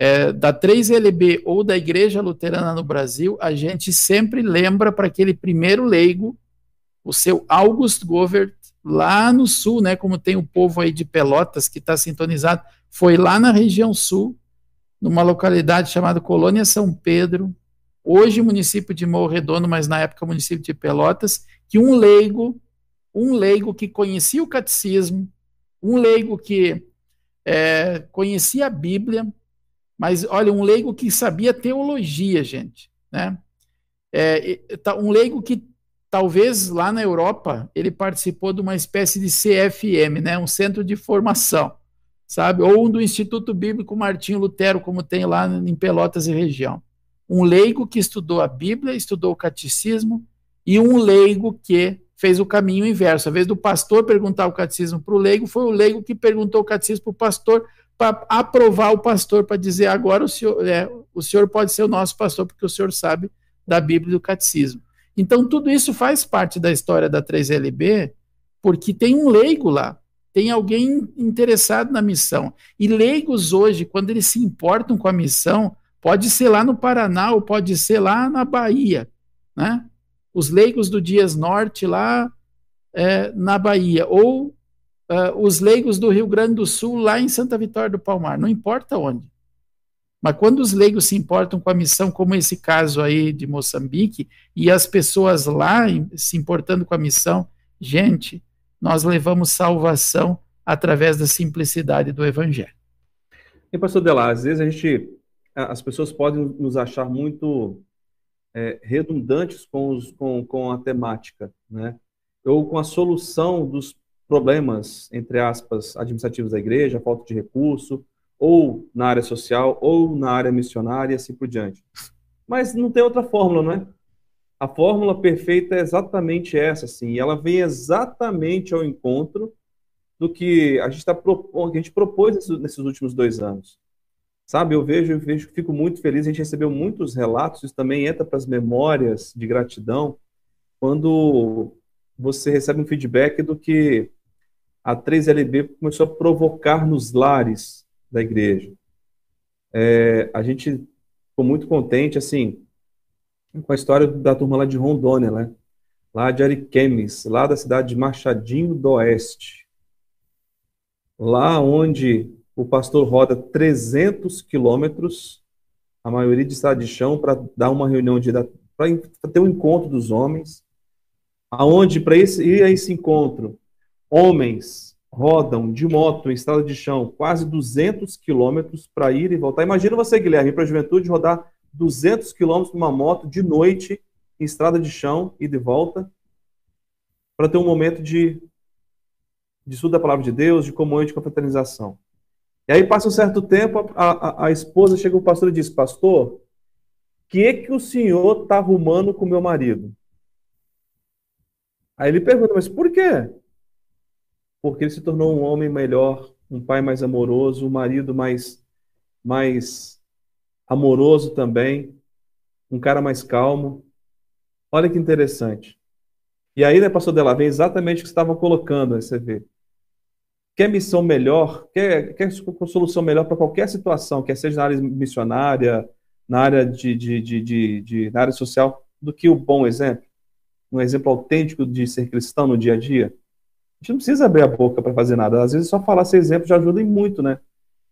é, da 3LB ou da Igreja Luterana no Brasil, a gente sempre lembra para aquele primeiro leigo o seu August Govert, lá no sul, né, como tem o povo aí de Pelotas que está sintonizado, foi lá na região sul, numa localidade chamada Colônia São Pedro, hoje município de Morro Redondo, mas na época município de Pelotas, que um leigo, um leigo que conhecia o catecismo, um leigo que é, conhecia a Bíblia, mas olha, um leigo que sabia teologia, gente, né? É, um leigo que talvez lá na Europa ele participou de uma espécie de CFM, né, um centro de formação, sabe? Ou um do Instituto Bíblico Martinho Lutero, como tem lá em Pelotas e região. Um leigo que estudou a Bíblia, estudou o catecismo, e um leigo que fez o caminho inverso. A vez do pastor perguntar o catecismo para o leigo, foi o leigo que perguntou o catecismo para o pastor, para aprovar o pastor, para dizer agora o senhor, é, o senhor pode ser o nosso pastor, porque o senhor sabe da Bíblia e do catecismo. Então, tudo isso faz parte da história da 3LB, porque tem um leigo lá, tem alguém interessado na missão. E leigos hoje, quando eles se importam com a missão, pode ser lá no Paraná ou pode ser lá na Bahia, né? Os leigos do Dias Norte lá é, na Bahia, ou uh, os leigos do Rio Grande do Sul lá em Santa Vitória do Palmar, não importa onde. Mas quando os leigos se importam com a missão, como esse caso aí de Moçambique, e as pessoas lá se importando com a missão, gente, nós levamos salvação através da simplicidade do Evangelho. E, pastor Delar, às vezes a gente, as pessoas podem nos achar muito é, redundantes com, os, com, com a temática, né? Ou com a solução dos problemas, entre aspas, administrativos da igreja, falta de recurso, ou na área social, ou na área missionária e assim por diante. Mas não tem outra fórmula, não é? A fórmula perfeita é exatamente essa, assim, e ela vem exatamente ao encontro do que a gente, tá, a gente propôs nesses, nesses, últimos dois anos. Sabe, eu vejo, eu vejo, fico muito feliz, a gente recebeu muitos relatos, isso também entra para as memórias de gratidão, quando você recebe um feedback do que a 3LB começou a provocar nos lares da igreja. É, a gente ficou muito contente, assim, com a história da turma lá de Rondônia, né? Lá de Ariquemes, lá da cidade de Machadinho do Oeste. Lá onde o pastor roda 300 quilômetros, a maioria de estado de chão, para dar uma reunião de para ter um encontro dos homens, aonde para ir a esse encontro homens rodam de moto em estrada de chão quase 200 quilômetros para ir e voltar. Imagina você, Guilherme, para a juventude rodar 200 quilômetros numa moto de noite em estrada de chão e de volta para ter um momento de, de estudo da palavra de Deus, de comunhão e de confraternização. E aí passa um certo tempo, a, a, a esposa chega o pastor e diz, pastor, que é que o senhor está arrumando com meu marido? Aí ele pergunta, mas por quê? Porque ele se tornou um homem melhor, um pai mais amoroso, um marido mais, mais amoroso também, um cara mais calmo. Olha que interessante. E aí, né, pastor Della, vem exatamente o que você estava colocando, você vê. Quer missão melhor, quer, quer solução melhor para qualquer situação, quer seja na área missionária, na área de, de, de, de, de na área social, do que o bom exemplo? Um exemplo autêntico de ser cristão no dia a dia? A gente não precisa abrir a boca para fazer nada. Às vezes, só falar esse exemplo já ajuda muito, né?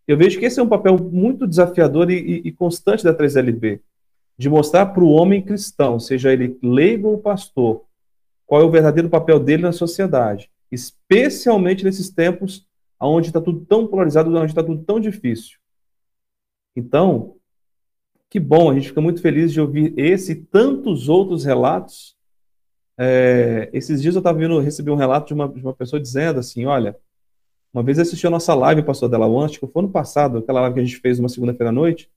Eu vejo que esse é um papel muito desafiador e, e, e constante da 3LB, de mostrar para o homem cristão, seja ele leigo ou pastor, qual é o verdadeiro papel dele na sociedade, especialmente nesses tempos onde está tudo tão polarizado, onde está tudo tão difícil. Então, que bom, a gente fica muito feliz de ouvir esse e tantos outros relatos é, esses dias eu estava vendo, recebi um relato de uma, de uma pessoa dizendo assim: olha, uma vez assistiu a nossa live, pastor Della acho que foi ano passado, aquela live que a gente fez uma segunda-feira à noite,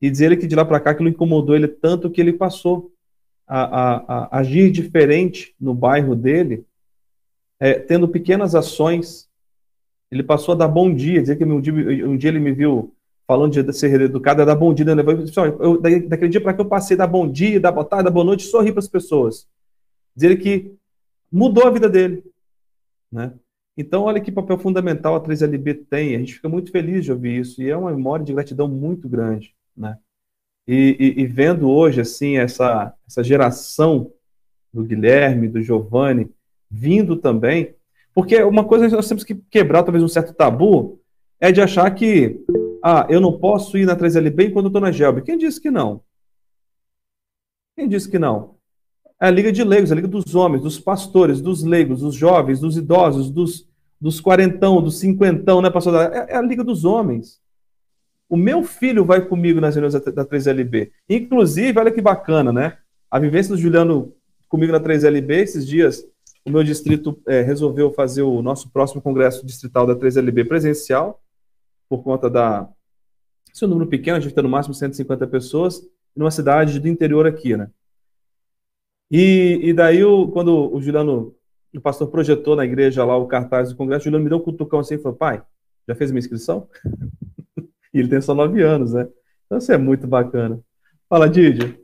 e dizer ele que de lá para cá aquilo incomodou ele tanto que ele passou a, a, a agir diferente no bairro dele, é, tendo pequenas ações. Ele passou a dar bom dia, dizer que um dia, um dia ele me viu falando de ser educado, a dar bom dia, né? eu, daquele dia para que eu passei a dar bom dia, dar boa tarde, dar boa noite, sorrir para as pessoas dizer que mudou a vida dele, né? Então, olha que papel fundamental a 3LB tem. A gente fica muito feliz de ouvir isso e é uma memória de gratidão muito grande, né? E, e, e vendo hoje assim essa essa geração do Guilherme, do Giovanni vindo também, porque uma coisa que nós temos que quebrar talvez um certo tabu é de achar que ah, eu não posso ir na 3LB enquanto eu estou na Gelb. Quem disse que não? Quem disse que não? É a liga de leigos, a liga dos homens, dos pastores, dos leigos, dos jovens, dos idosos, dos, dos quarentão, dos cinquentão, né, pastor? É, é a liga dos homens. O meu filho vai comigo nas reuniões da 3LB. Inclusive, olha que bacana, né? A vivência do Juliano comigo na 3LB, esses dias, o meu distrito é, resolveu fazer o nosso próximo congresso distrital da 3LB presencial, por conta da. Esse é um número pequeno, a gente tem no máximo 150 pessoas, numa cidade do interior aqui, né? E, e daí, o, quando o Juliano, o pastor projetou na igreja lá o cartaz do congresso, o Juliano me deu um cutucão assim e falou: pai, já fez minha inscrição? e ele tem só nove anos, né? Então isso é muito bacana. Fala, Didio.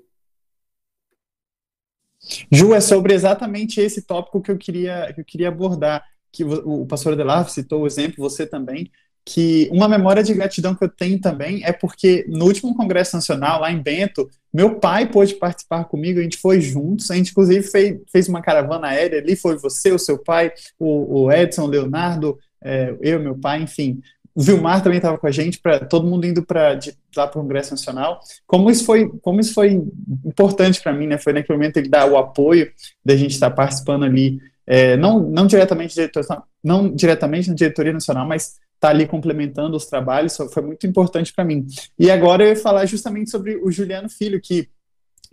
Ju, é sobre exatamente esse tópico que eu queria, que eu queria abordar, que o, o pastor Adelar citou o exemplo, você também, que uma memória de gratidão que eu tenho também é porque no último Congresso Nacional, lá em Bento, meu pai pôde participar comigo, a gente foi juntos, a gente inclusive fez, fez uma caravana aérea ali, foi você, o seu pai, o, o Edson, o Leonardo, é, eu, meu pai, enfim. O Vilmar também estava com a gente, para todo mundo indo para lá para o Congresso Nacional. Como isso foi, como isso foi importante para mim, né? Foi naquele momento ele dar o apoio da gente estar participando ali é, não, não, diretamente não diretamente na diretoria nacional, mas está ali complementando os trabalhos, foi muito importante para mim. E agora eu ia falar justamente sobre o Juliano Filho, que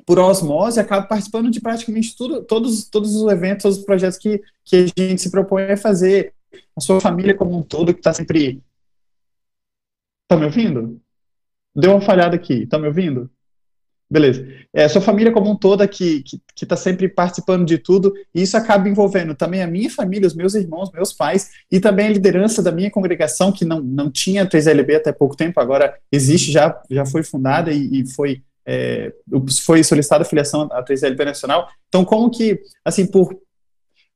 por osmose acaba participando de praticamente tudo, todos, todos os eventos, todos os projetos que, que a gente se propõe a fazer. A sua família como um todo, que está sempre. Está me ouvindo? Deu uma falhada aqui, está me ouvindo? Beleza. É, sua família como um toda que está que, que tá sempre participando de tudo, e isso acaba envolvendo também a minha família, os meus irmãos, meus pais, e também a liderança da minha congregação, que não, não tinha 3LB até pouco tempo, agora existe, já, já foi fundada e, e foi, é, foi solicitada a filiação à 3LB Nacional. Então, como que, assim, por.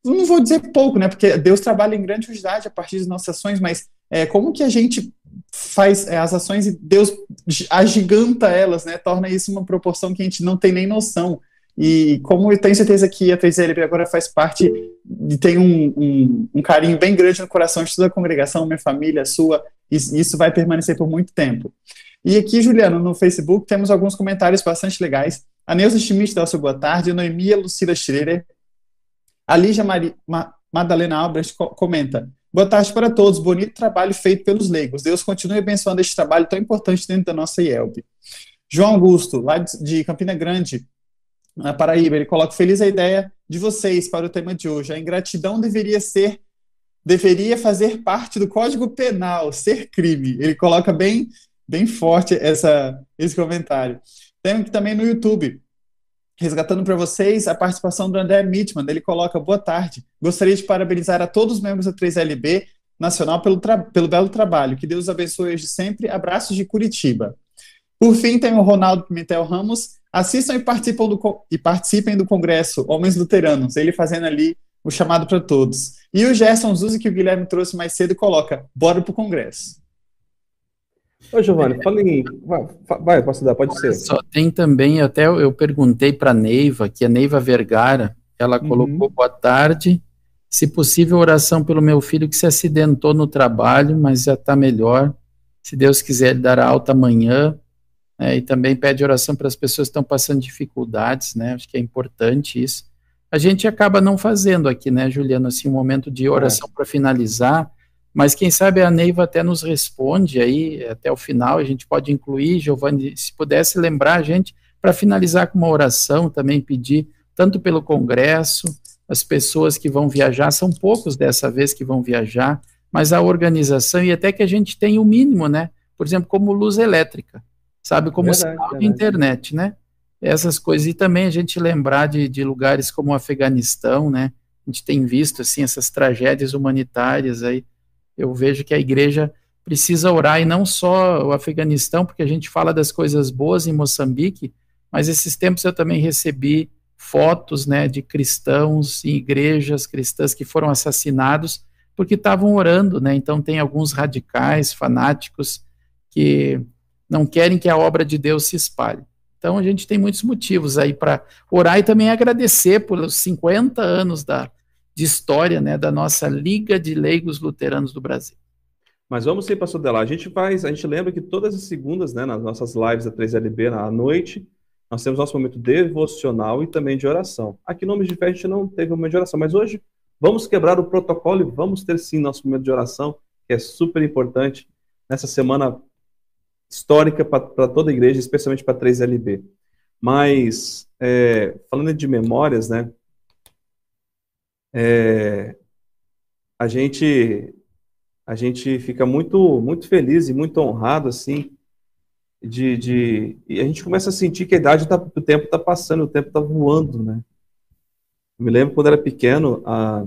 Não vou dizer pouco, né? Porque Deus trabalha em grande unidade a partir das nossas ações, mas é, como que a gente faz é, as ações e Deus agiganta elas, né? Torna isso uma proporção que a gente não tem nem noção. E como eu tenho certeza que a 3LB agora faz parte e tem um, um, um, carinho bem grande no coração de toda a congregação, minha família, sua, isso vai permanecer por muito tempo. E aqui, Juliano, no Facebook, temos alguns comentários bastante legais. A Neuza Schmidt dá seu boa tarde, a Noemia Lucila Schreier, a Lígia Mari, Ma, Madalena Albrecht comenta, Boa tarde para todos. Bonito trabalho feito pelos leigos. Deus continue abençoando este trabalho tão importante dentro da nossa IELB. João Augusto, lá de Campina Grande, na Paraíba, ele coloca feliz a ideia de vocês para o tema de hoje. A ingratidão deveria ser deveria fazer parte do Código Penal, ser crime. Ele coloca bem bem forte essa esse comentário. Tem também no YouTube resgatando para vocês a participação do André Mitman. Ele coloca: Boa tarde. Gostaria de parabenizar a todos os membros da 3LB Nacional pelo, pelo belo trabalho. Que Deus abençoe hoje sempre. Abraços de Curitiba. Por fim, tem o Ronaldo Pimentel Ramos. Assistam e, participam do, e participem do Congresso Homens Luteranos. Ele fazendo ali o chamado para todos. E o Gerson Zuzi, que o Guilherme trouxe mais cedo, coloca: Bora para o Congresso. Ô, Giovanni, fala em. Vai, posso dar, pode ser. Só tem também, até eu perguntei para a Neiva, que a Neiva Vergara, ela uhum. colocou boa tarde. Se possível, oração pelo meu filho que se acidentou no trabalho, mas já está melhor. Se Deus quiser, ele dará alta amanhã. É, e também pede oração para as pessoas que estão passando dificuldades, né? Acho que é importante isso. A gente acaba não fazendo aqui, né, Juliano, assim, um momento de oração é. para finalizar mas quem sabe a Neiva até nos responde aí até o final, a gente pode incluir, Giovanni, se pudesse lembrar a gente, para finalizar com uma oração, também pedir, tanto pelo Congresso, as pessoas que vão viajar, são poucos dessa vez que vão viajar, mas a organização e até que a gente tenha o mínimo, né? Por exemplo, como luz elétrica, sabe? Como verdade, sinal verdade. de internet, né? Essas coisas. E também a gente lembrar de, de lugares como o Afeganistão, né? A gente tem visto, assim, essas tragédias humanitárias aí, eu vejo que a igreja precisa orar e não só o Afeganistão, porque a gente fala das coisas boas em Moçambique, mas esses tempos eu também recebi fotos, né, de cristãos em igrejas cristãs que foram assassinados porque estavam orando, né? Então tem alguns radicais, fanáticos que não querem que a obra de Deus se espalhe. Então a gente tem muitos motivos aí para orar e também agradecer pelos 50 anos da de história né, da nossa Liga de Leigos Luteranos do Brasil. Mas vamos sim, pastor Dela. A gente faz, a gente lembra que todas as segundas, né, nas nossas lives da 3LB à noite, nós temos nosso momento devocional e também de oração. Aqui no Nomes de Fé a gente não teve um momento de oração, mas hoje vamos quebrar o protocolo e vamos ter sim nosso momento de oração, que é super importante nessa semana histórica para toda a igreja, especialmente para 3LB. Mas, é, falando de memórias, né, é, a gente a gente fica muito muito feliz e muito honrado assim de, de e a gente começa a sentir que a idade tá, o tempo está passando, o tempo está voando, né? Eu me lembro quando era pequeno, a,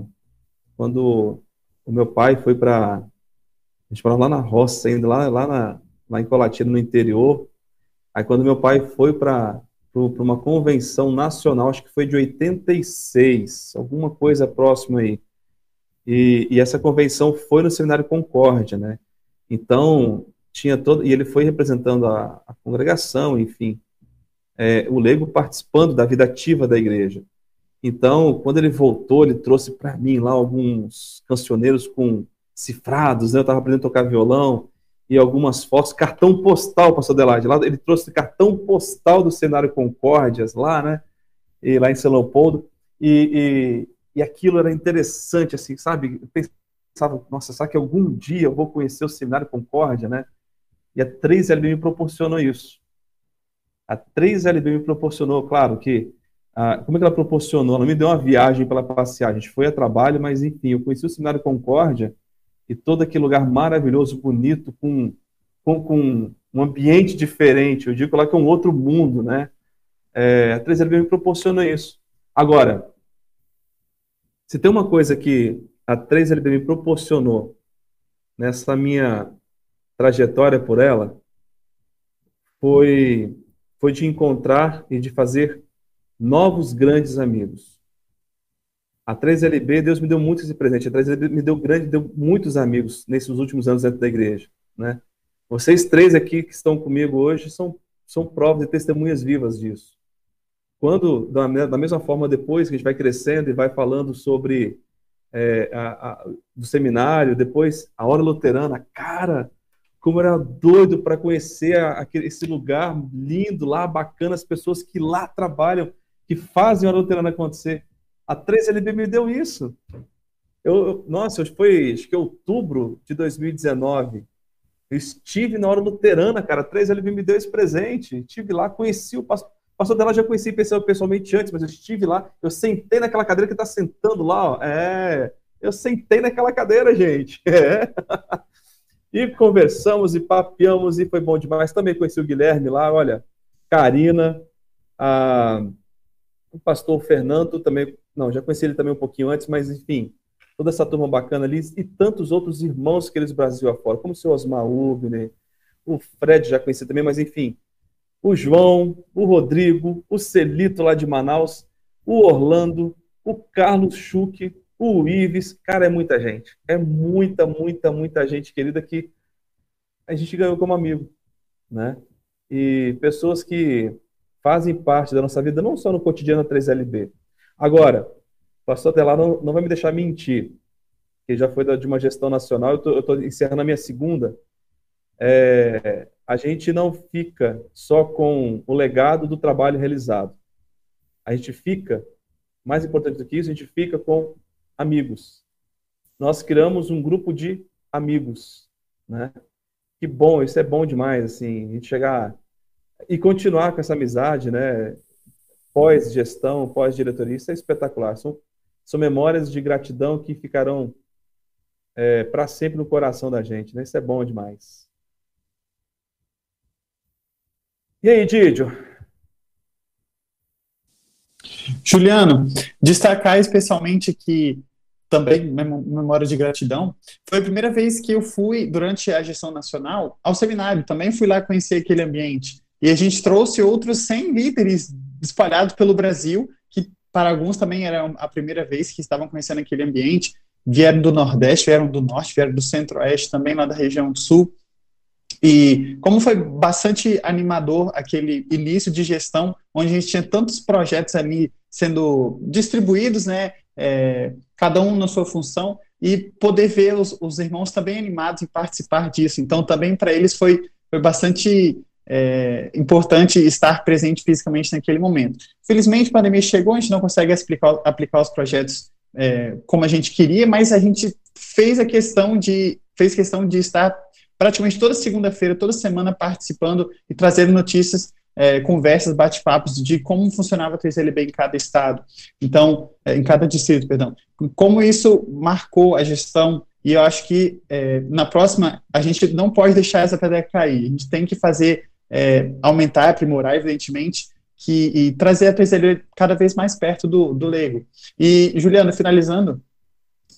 quando o meu pai foi para a gente morava lá na roça ainda lá lá na, lá em Colatina no interior. Aí quando meu pai foi para para uma convenção nacional, acho que foi de 86, alguma coisa próxima aí. E, e, essa convenção foi no Seminário Concórdia, né? Então, tinha todo. E ele foi representando a, a congregação, enfim. É, o leigo participando da vida ativa da igreja. Então, quando ele voltou, ele trouxe para mim lá alguns cancioneiros com cifrados, né? Eu estava aprendendo a tocar violão, e algumas fotos, cartão postal, pastor Adelaide, lá ele trouxe cartão postal do cenário Concórdias, lá, né, e lá em São Leopoldo, e, e aquilo era interessante, assim, sabe? Eu pensava, nossa, será que algum dia eu vou conhecer o Seminário Concórdia, né? E a 3LB me proporcionou isso. A 3LB me proporcionou, claro que. Ah, como é que ela proporcionou? Ela me deu uma viagem para passear. A gente foi a trabalho, mas enfim, eu conheci o Seminário Concórdia e todo aquele lugar maravilhoso, bonito, com, com, com um ambiente diferente. Eu digo lá que é um outro mundo, né? É, a 3LB me proporciona isso. Agora, se tem uma coisa que a 3LB me proporcionou nessa minha trajetória por ela, foi, foi de encontrar e de fazer novos grandes amigos. A 3LB, Deus me deu muito esse presente. A 3LB me deu grande, deu muitos amigos nesses últimos anos dentro da igreja, né? Vocês três aqui que estão comigo hoje são, são provas e testemunhas vivas disso. Quando, da, mesma forma, depois que a gente vai crescendo e vai falando sobre é, a, a, do seminário, depois a hora luterana, cara, como era doido para conhecer aquele, esse lugar lindo lá, bacana, as pessoas que lá trabalham, que fazem a hora luterana acontecer. A 3LB me deu isso. Eu, nossa, foi acho que outubro de 2019. Eu estive na hora luterana, cara. A 3LB me deu esse presente. Estive lá, conheci o pastor pastor dela já conheci pessoalmente antes, mas eu estive lá, eu sentei naquela cadeira que está sentando lá, ó. É, eu sentei naquela cadeira, gente. É. E conversamos e papeamos e foi bom demais. Também conheci o Guilherme lá, olha, Karina, a, o pastor Fernando também, não, já conheci ele também um pouquinho antes, mas enfim, toda essa turma bacana ali e tantos outros irmãos que eles Brasil afora, como o seu Osmar Ubner, o Fred já conheci também, mas enfim, o João, o Rodrigo, o Celito lá de Manaus, o Orlando, o Carlos Schuch, o Ives. Cara, é muita gente. É muita, muita, muita gente querida que a gente ganhou como amigo, né? E pessoas que fazem parte da nossa vida, não só no cotidiano 3LB. Agora, o pastor Telar não, não vai me deixar mentir, que já foi de uma gestão nacional, eu estou encerrando a minha segunda. É, a gente não fica só com o legado do trabalho realizado. A gente fica, mais importante do que isso, a gente fica com amigos. Nós criamos um grupo de amigos, né? Que bom, isso é bom demais, assim, a gente chegar e continuar com essa amizade, né? Pós-gestão, pós-diretoria, isso é espetacular. São, são memórias de gratidão que ficarão é, para sempre no coração da gente, né? Isso é bom demais. E aí, Didio? Juliano, destacar especialmente que também memória de gratidão, foi a primeira vez que eu fui durante a gestão nacional ao seminário, também fui lá conhecer aquele ambiente. E a gente trouxe outros 100 líderes espalhados pelo Brasil, que para alguns também era a primeira vez que estavam conhecendo aquele ambiente, vieram do Nordeste, vieram do Norte, vieram do Centro-Oeste, também lá da região do Sul. E como foi bastante animador aquele início de gestão, onde a gente tinha tantos projetos ali sendo distribuídos, né, é, cada um na sua função, e poder ver os, os irmãos também animados em participar disso. Então, também para eles foi, foi bastante é, importante estar presente fisicamente naquele momento. Felizmente, a pandemia chegou, a gente não consegue explicar, aplicar os projetos é, como a gente queria, mas a gente fez a questão de fez questão de estar praticamente toda segunda-feira, toda semana participando e trazendo notícias, é, conversas, bate-papos de como funcionava a 3LB em cada estado, então, é, em cada distrito, perdão. Como isso marcou a gestão e eu acho que é, na próxima a gente não pode deixar essa pedra cair. A gente tem que fazer é, aumentar, aprimorar, evidentemente, que, e trazer a 3LB cada vez mais perto do, do leigo. E, Juliana, finalizando,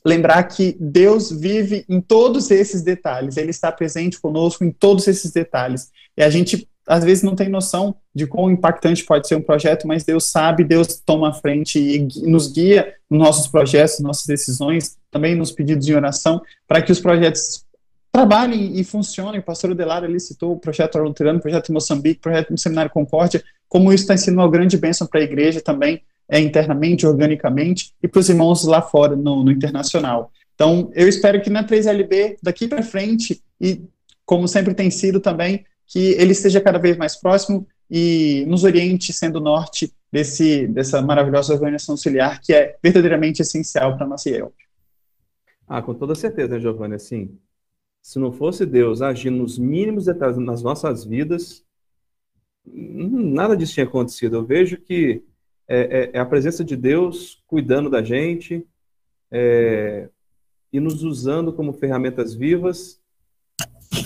lembrar que Deus vive em todos esses detalhes, Ele está presente conosco em todos esses detalhes. E a gente, às vezes, não tem noção de quão impactante pode ser um projeto, mas Deus sabe, Deus toma a frente e nos guia nos nossos projetos, nossas decisões, também nos pedidos de oração, para que os projetos trabalhem e funcionem. O pastor Adelar ali citou o projeto Luterano, o projeto Moçambique, o projeto Seminário Concórdia, como isso está sendo uma grande bênção para a igreja também, é, internamente, organicamente, e para os irmãos lá fora, no, no internacional. Então, eu espero que na 3LB, daqui para frente, e como sempre tem sido também, que ele esteja cada vez mais próximo, e nos oriente, sendo norte desse, dessa maravilhosa organização auxiliar que é verdadeiramente essencial para a nossa IELP. Ah, com toda certeza, Giovanni, assim, se não fosse Deus agindo nos mínimos detalhes nas nossas vidas, nada disso tinha acontecido. Eu vejo que é, é, é a presença de Deus cuidando da gente é, e nos usando como ferramentas vivas,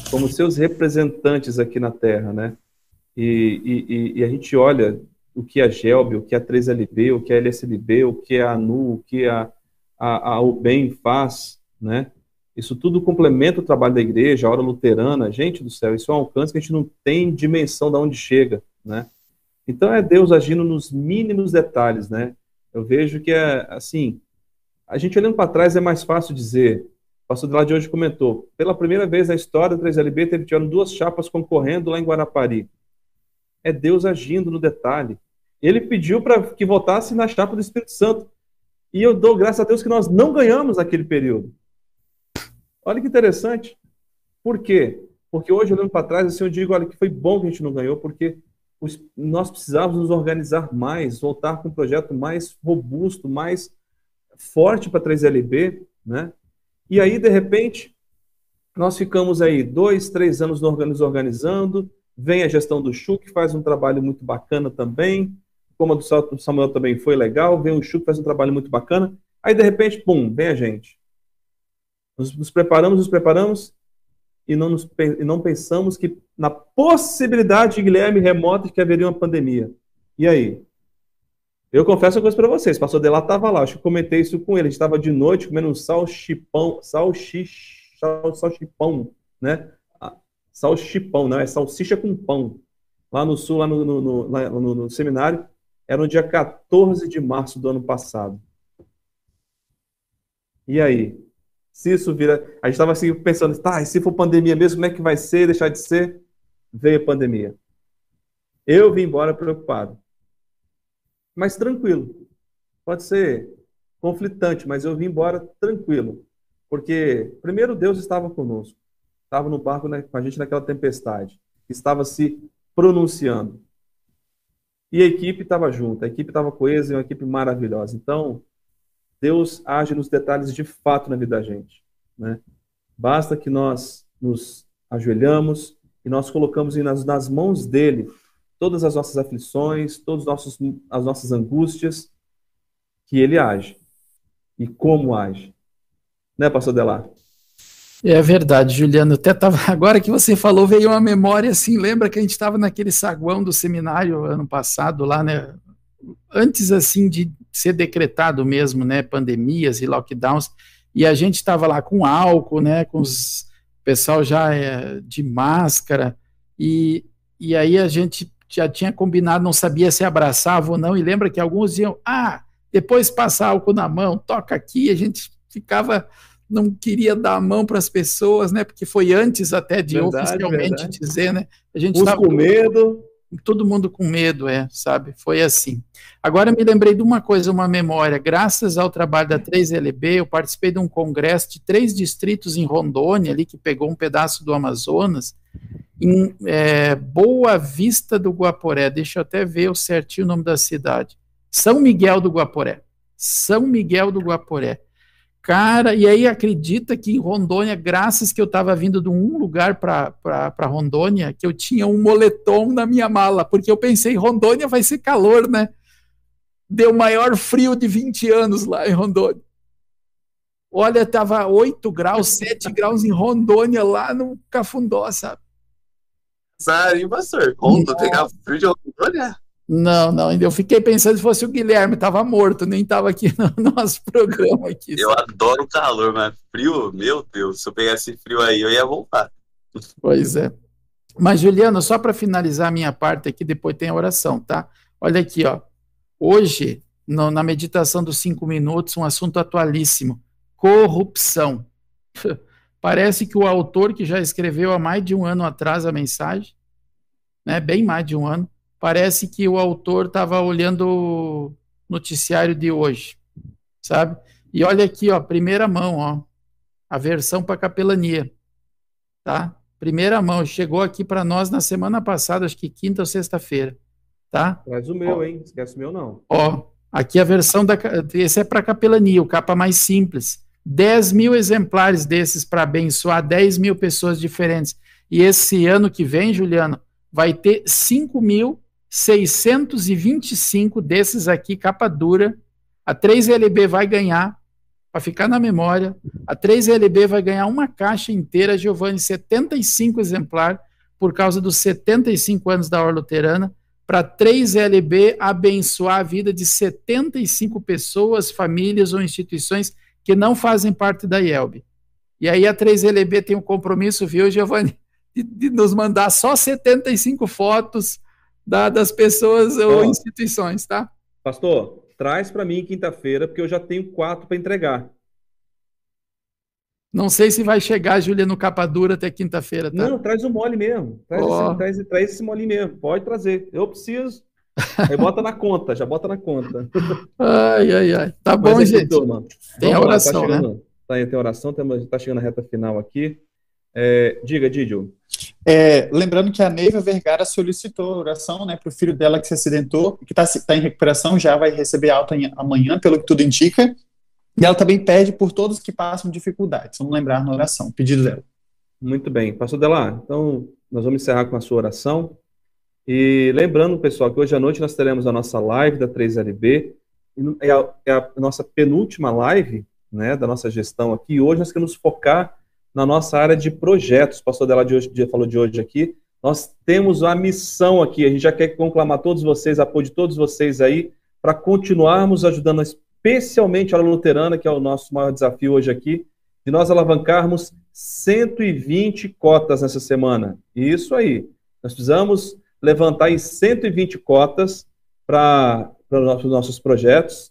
como seus representantes aqui na Terra, né? E, e, e a gente olha o que a Gelb, o que a 3LB, o que a LSLB, o que a ANU, o que a, a, a UBEM faz, né? Isso tudo complementa o trabalho da igreja, a hora luterana, gente do céu, isso é um alcance que a gente não tem dimensão de onde chega, né? Então é Deus agindo nos mínimos detalhes, né? Eu vejo que é assim, a gente olhando para trás é mais fácil dizer. O pastor lá de hoje comentou, pela primeira vez na história do 3LB teve tiveram duas chapas concorrendo lá em Guarapari. É Deus agindo no detalhe. Ele pediu para que votasse na chapa do Espírito Santo. E eu dou graças a Deus que nós não ganhamos naquele período. Olha que interessante. Por quê? Porque hoje, olhando para trás, assim, eu digo, olha, que foi bom que a gente não ganhou, porque nós precisávamos nos organizar mais, voltar com um projeto mais robusto, mais forte para 3LB, né? E aí, de repente, nós ficamos aí dois, três anos nos organizando, vem a gestão do Chu, que faz um trabalho muito bacana também, como a do Samuel também foi legal, vem o Chu, que faz um trabalho muito bacana, aí, de repente, pum, vem a gente. Nos, nos preparamos, nos preparamos, e não, nos, e não pensamos que na possibilidade, Guilherme, remota de que haveria uma pandemia. E aí? Eu confesso uma coisa para vocês, o pastor Delá estava lá, acho que comentei isso com ele, a gente estava de noite comendo um salchipão, salchich, sal, salchipão, né? Ah, salchipão, não, é salsicha com pão. Lá no sul, lá no, no, no, lá no seminário, era no dia 14 de março do ano passado. E aí? Se isso vira. A gente estava assim pensando, tá, e se for pandemia mesmo, como é que vai ser, deixar de ser? Veio a pandemia. Eu vim embora preocupado. Mas tranquilo. Pode ser conflitante, mas eu vim embora tranquilo. Porque, primeiro, Deus estava conosco. Estava no barco né, com a gente naquela tempestade. Estava se pronunciando. E a equipe estava junto. A equipe estava coesa, uma equipe maravilhosa. Então, Deus age nos detalhes de fato na vida da gente. Né? Basta que nós nos ajoelhamos e nós colocamos nas, nas mãos dele todas as nossas aflições, todas as nossas angústias, que ele age. E como age. Né, pastor Delar? É verdade, Juliano. Até tava, agora que você falou, veio uma memória assim. Lembra que a gente estava naquele saguão do seminário ano passado, lá, né? Antes assim de ser decretado mesmo, né, pandemias e lockdowns, e a gente estava lá com álcool, né, com os pessoal já é, de máscara, e, e aí a gente já tinha combinado, não sabia se abraçava ou não, e lembra que alguns diziam, ah, depois passa álcool na mão, toca aqui, a gente ficava, não queria dar a mão para as pessoas, né, porque foi antes até de verdade, oficialmente verdade. dizer, né, a gente estava com medo, todo mundo com medo, é, sabe? Foi assim. Agora me lembrei de uma coisa, uma memória. Graças ao trabalho da 3LB, eu participei de um congresso de três distritos em Rondônia, ali que pegou um pedaço do Amazonas, em é, Boa Vista do Guaporé. Deixa eu até ver o certinho o nome da cidade. São Miguel do Guaporé. São Miguel do Guaporé. Cara, e aí acredita que em Rondônia, graças que eu estava vindo de um lugar para Rondônia, que eu tinha um moletom na minha mala, porque eu pensei, Rondônia vai ser calor, né? Deu maior frio de 20 anos lá em Rondônia. Olha, tava 8 graus, 7 graus em Rondônia, lá no Cafundó, sabe? Sério, pastor? Rondônia, pegar frio de Rondônia? Não, não, eu fiquei pensando se fosse o Guilherme, estava morto, nem estava aqui no nosso programa. Aqui, eu adoro o calor, mas frio, meu Deus, se eu pegasse frio aí, eu ia voltar. Pois é. Mas, Juliano, só para finalizar a minha parte aqui, depois tem a oração, tá? Olha aqui, ó. Hoje, no, na meditação dos cinco minutos, um assunto atualíssimo: corrupção. Parece que o autor que já escreveu há mais de um ano atrás a mensagem, né, bem mais de um ano, parece que o autor estava olhando o noticiário de hoje, sabe? E olha aqui, ó, primeira mão, ó, a versão para capelania, tá? primeira mão, chegou aqui para nós na semana passada, acho que quinta ou sexta-feira, tá? Traz o meu, ó, hein? Esquece o meu, não. Ó, aqui a versão da. Esse é para capelania, o capa mais simples. 10 mil exemplares desses para abençoar 10 mil pessoas diferentes. E esse ano que vem, Juliano, vai ter 5.625 desses aqui, capa dura. A 3LB vai ganhar, para ficar na memória, a 3LB vai ganhar uma caixa inteira, Giovanni, 75 exemplar, por causa dos 75 anos da Orla Luterana, para 3LB abençoar a vida de 75 pessoas, famílias ou instituições que não fazem parte da IELB. E aí a 3LB tem um compromisso, viu, Giovanni, de, de nos mandar só 75 fotos da, das pessoas oh, ou instituições, tá? Pastor, traz para mim quinta-feira, porque eu já tenho quatro para entregar. Não sei se vai chegar, Júlia, no capa dura até quinta-feira, tá? Não, traz o mole mesmo. Traz, oh. esse, traz, traz esse mole mesmo. Pode trazer. Eu preciso. Aí bota na conta, já bota na conta. Ai, ai, ai. Tá bom, Mas, gente. Tem a oração, lá, tá chegando, né? Tá, tem oração, está chegando a reta final aqui. É, diga, Didio. É, lembrando que a Neiva Vergara solicitou oração né, para o filho dela que se acidentou, que está tá em recuperação, já vai receber alta em, amanhã, pelo que tudo indica. E ela também pede por todos que passam dificuldades. Vamos lembrar na oração, pedido dela. Muito bem. Pastor Delar, então nós vamos encerrar com a sua oração. E lembrando, pessoal, que hoje à noite nós teremos a nossa live da 3LB. É a, é a nossa penúltima live né, da nossa gestão aqui. E hoje nós queremos focar na nossa área de projetos. O pastor dela de hoje, falou de hoje aqui. Nós temos a missão aqui. A gente já quer conclamar todos vocês, apoio de todos vocês aí, para continuarmos ajudando, especialmente a luterana, que é o nosso maior desafio hoje aqui, de nós alavancarmos 120 cotas nessa semana. Isso aí. Nós precisamos levantar aí 120 cotas para os nossos projetos.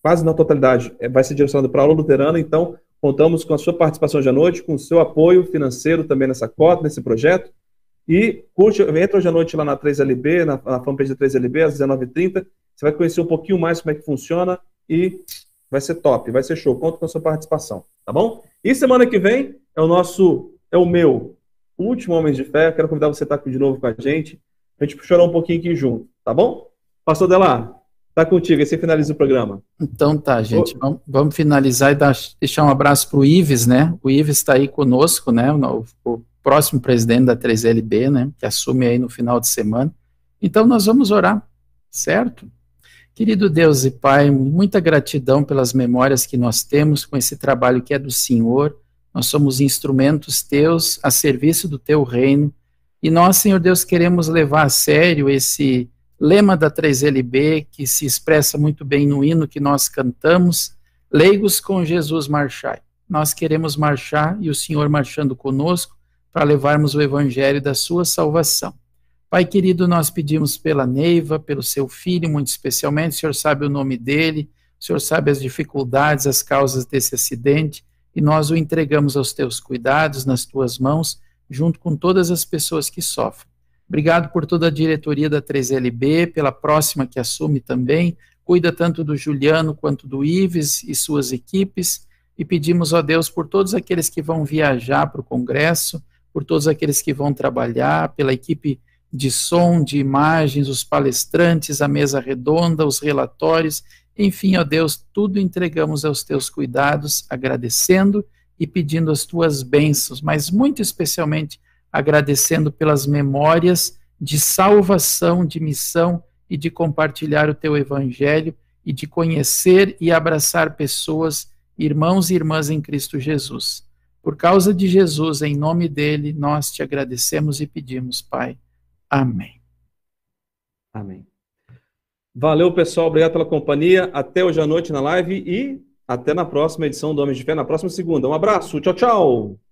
Quase na totalidade é, vai ser direcionado para a aula luterana, então contamos com a sua participação hoje à noite, com o seu apoio financeiro também nessa cota, nesse projeto. E curte, entra hoje à noite lá na 3LB, na, na fanpage da 3LB, às 19h30. Você vai conhecer um pouquinho mais como é que funciona e vai ser top, vai ser show. Conto com a sua participação, tá bom? E semana que vem é o nosso, é o meu último Homens de Fé. Quero convidar você a estar aqui de novo com a gente, a gente chorar um pouquinho aqui junto, tá bom? Pastor Delar, tá contigo, aí você finaliza o programa. Então tá, gente, vamos, vamos, finalizar e dar, deixar um abraço para o Ives, né? O Ives está aí conosco, né? O, o, próximo presidente da 3LB, né? Que assume aí no final de semana. Então nós vamos orar, certo? Querido Deus e Pai, muita gratidão pelas memórias que nós temos com esse trabalho que é do Senhor nós somos instrumentos teus a serviço do teu reino. E nós, Senhor Deus, queremos levar a sério esse lema da 3LB, que se expressa muito bem no hino que nós cantamos, leigos com Jesus marchai. Nós queremos marchar e o Senhor marchando conosco para levarmos o evangelho da sua salvação. Pai querido, nós pedimos pela Neiva, pelo seu filho, muito especialmente, o Senhor sabe o nome dele, o Senhor sabe as dificuldades, as causas desse acidente e nós o entregamos aos teus cuidados, nas tuas mãos, junto com todas as pessoas que sofrem. Obrigado por toda a diretoria da 3LB, pela próxima que assume também. Cuida tanto do Juliano quanto do Ives e suas equipes. E pedimos a Deus por todos aqueles que vão viajar para o Congresso, por todos aqueles que vão trabalhar, pela equipe de som, de imagens, os palestrantes, a mesa redonda, os relatórios enfim, ó Deus, tudo entregamos aos teus cuidados, agradecendo e pedindo as tuas bênçãos, mas muito especialmente agradecendo pelas memórias de salvação, de missão e de compartilhar o teu evangelho e de conhecer e abraçar pessoas, irmãos e irmãs em Cristo Jesus. Por causa de Jesus, em nome dele, nós te agradecemos e pedimos, Pai. Amém. Amém. Valeu, pessoal. Obrigado pela companhia. Até hoje à noite na live e até na próxima edição do Homens de Fé, na próxima segunda. Um abraço. Tchau, tchau.